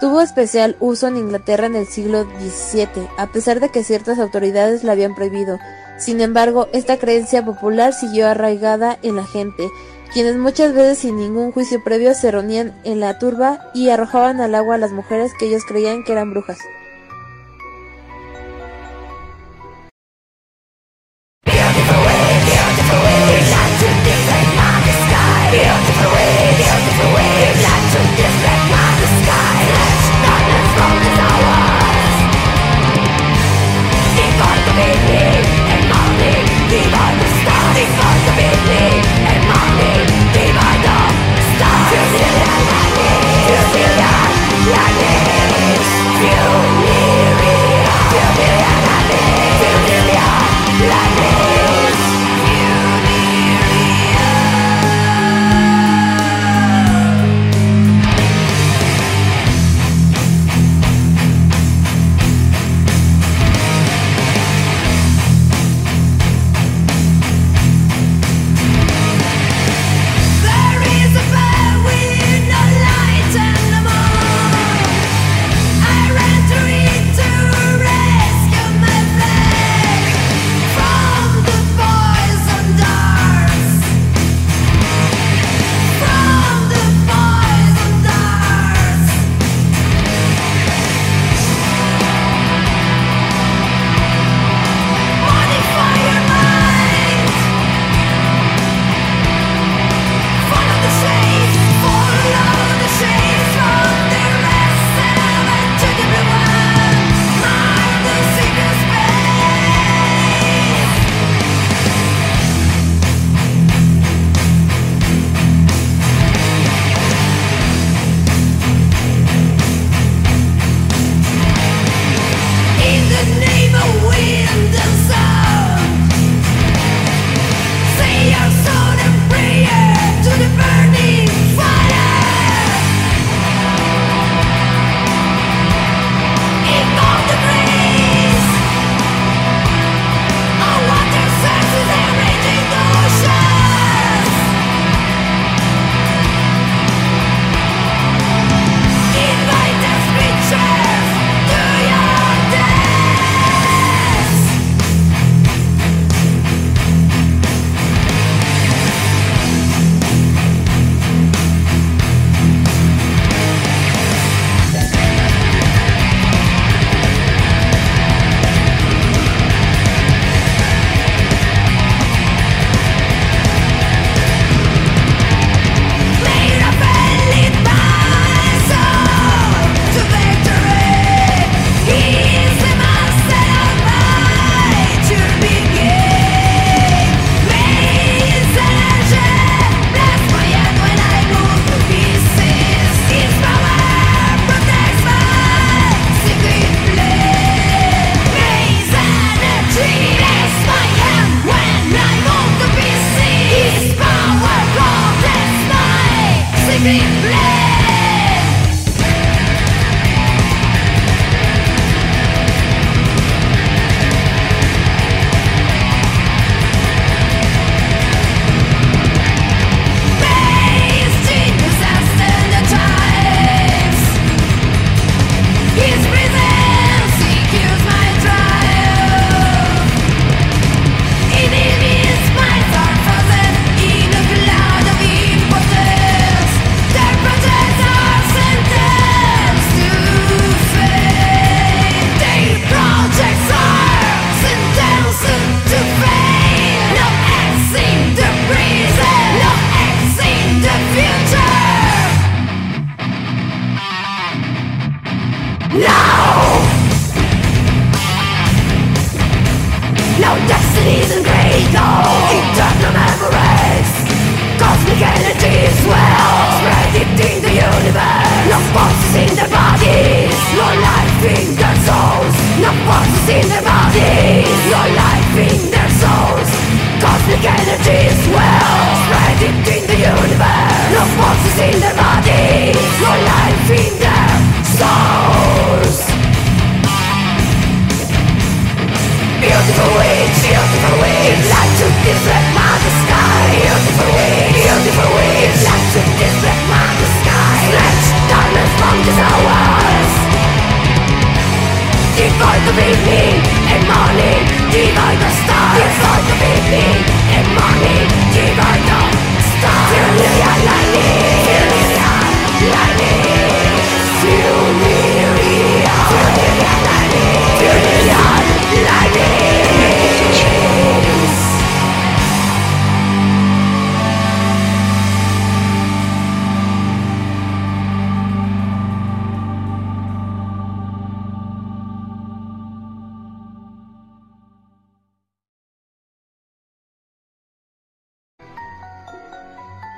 Tuvo especial uso en Inglaterra en el siglo XVII, a pesar de que ciertas autoridades la habían prohibido. Sin embargo, esta creencia popular siguió arraigada en la gente, quienes muchas veces sin ningún juicio previo se reunían en la turba y arrojaban al agua a las mujeres que ellos creían que eran brujas.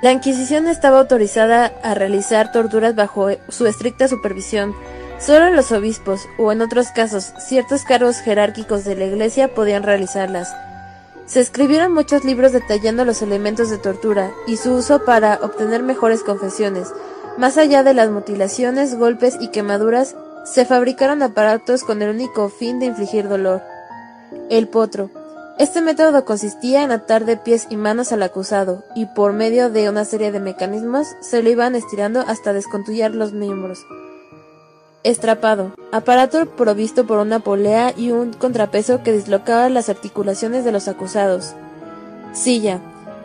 La Inquisición estaba autorizada a realizar torturas bajo su estricta supervisión. Solo los obispos, o en otros casos, ciertos cargos jerárquicos de la Iglesia podían realizarlas. Se escribieron muchos libros detallando los elementos de tortura y su uso para obtener mejores confesiones. Más allá de las mutilaciones, golpes y quemaduras, se fabricaron aparatos con el único fin de infligir dolor. El potro. Este método consistía en atar de pies y manos al acusado, y por medio de una serie de mecanismos se lo iban estirando hasta descontullar los miembros. Estrapado. Aparato provisto por una polea y un contrapeso que dislocaba las articulaciones de los acusados. Silla.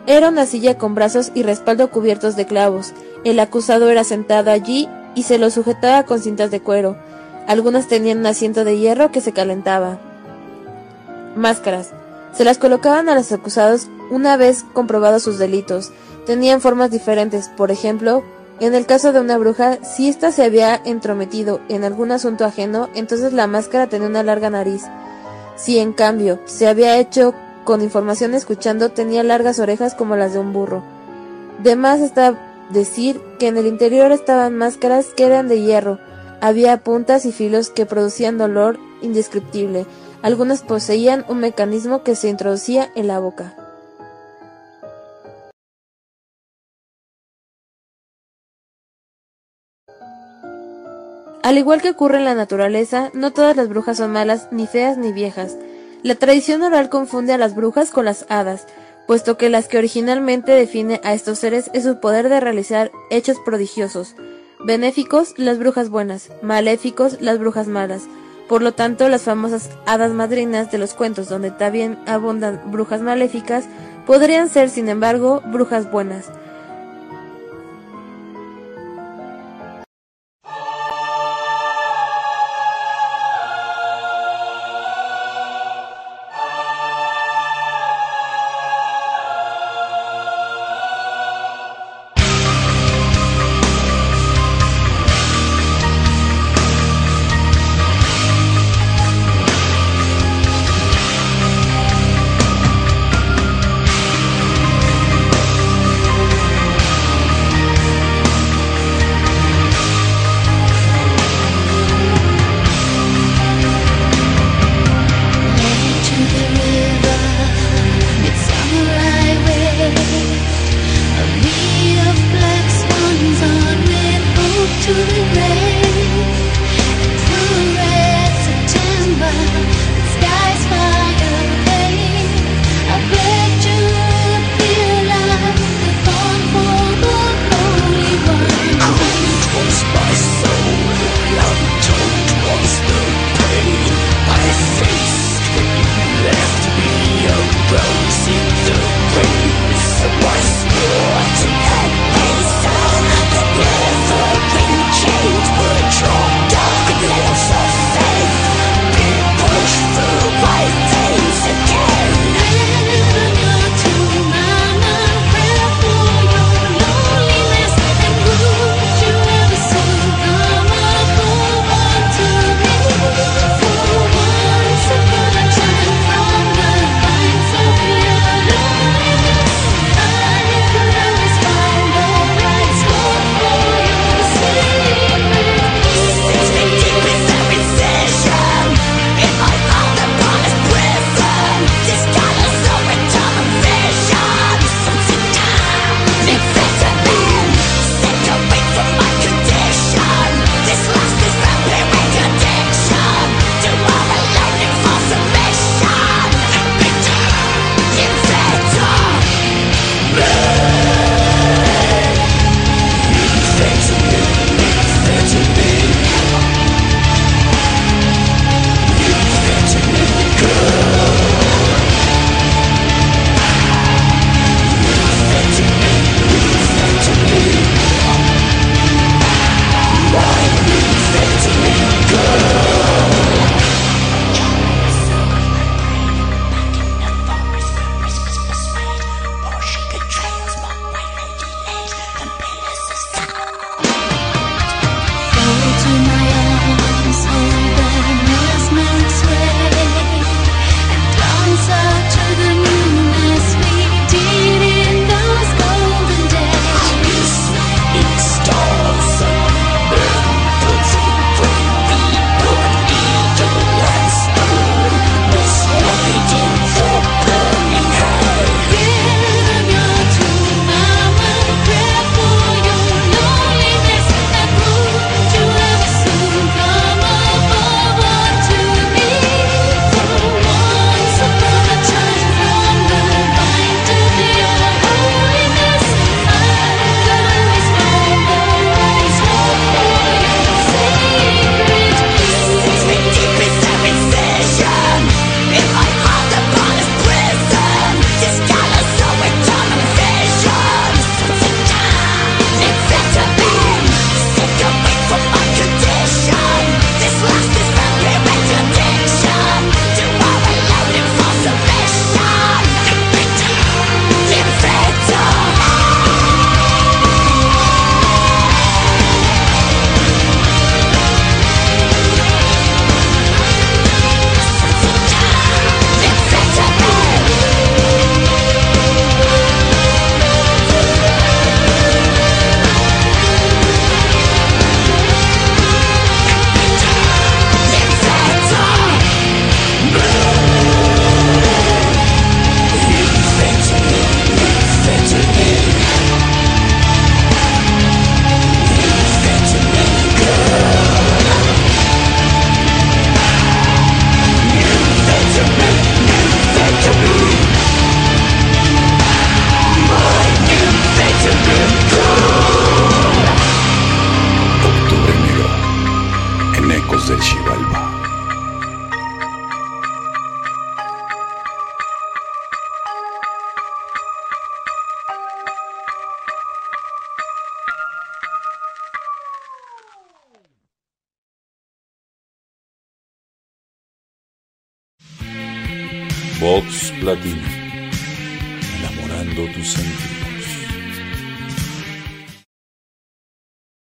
Era una silla con brazos y respaldo cubiertos de clavos. El acusado era sentado allí y se lo sujetaba con cintas de cuero. Algunas tenían un asiento de hierro que se calentaba. Máscaras. Se las colocaban a los acusados una vez comprobados sus delitos. Tenían formas diferentes, por ejemplo, en el caso de una bruja, si ésta se había entrometido en algún asunto ajeno, entonces la máscara tenía una larga nariz. Si en cambio se había hecho con información escuchando, tenía largas orejas como las de un burro. De más está decir que en el interior estaban máscaras que eran de hierro. Había puntas y filos que producían dolor indescriptible. Algunas poseían un mecanismo que se introducía en la boca. Al igual que ocurre en la naturaleza, no todas las brujas son malas, ni feas ni viejas. La tradición oral confunde a las brujas con las hadas, puesto que las que originalmente define a estos seres es su poder de realizar hechos prodigiosos. Benéficos, las brujas buenas, maléficos, las brujas malas. Por lo tanto, las famosas hadas madrinas de los cuentos donde también abundan brujas maléficas podrían ser, sin embargo, brujas buenas.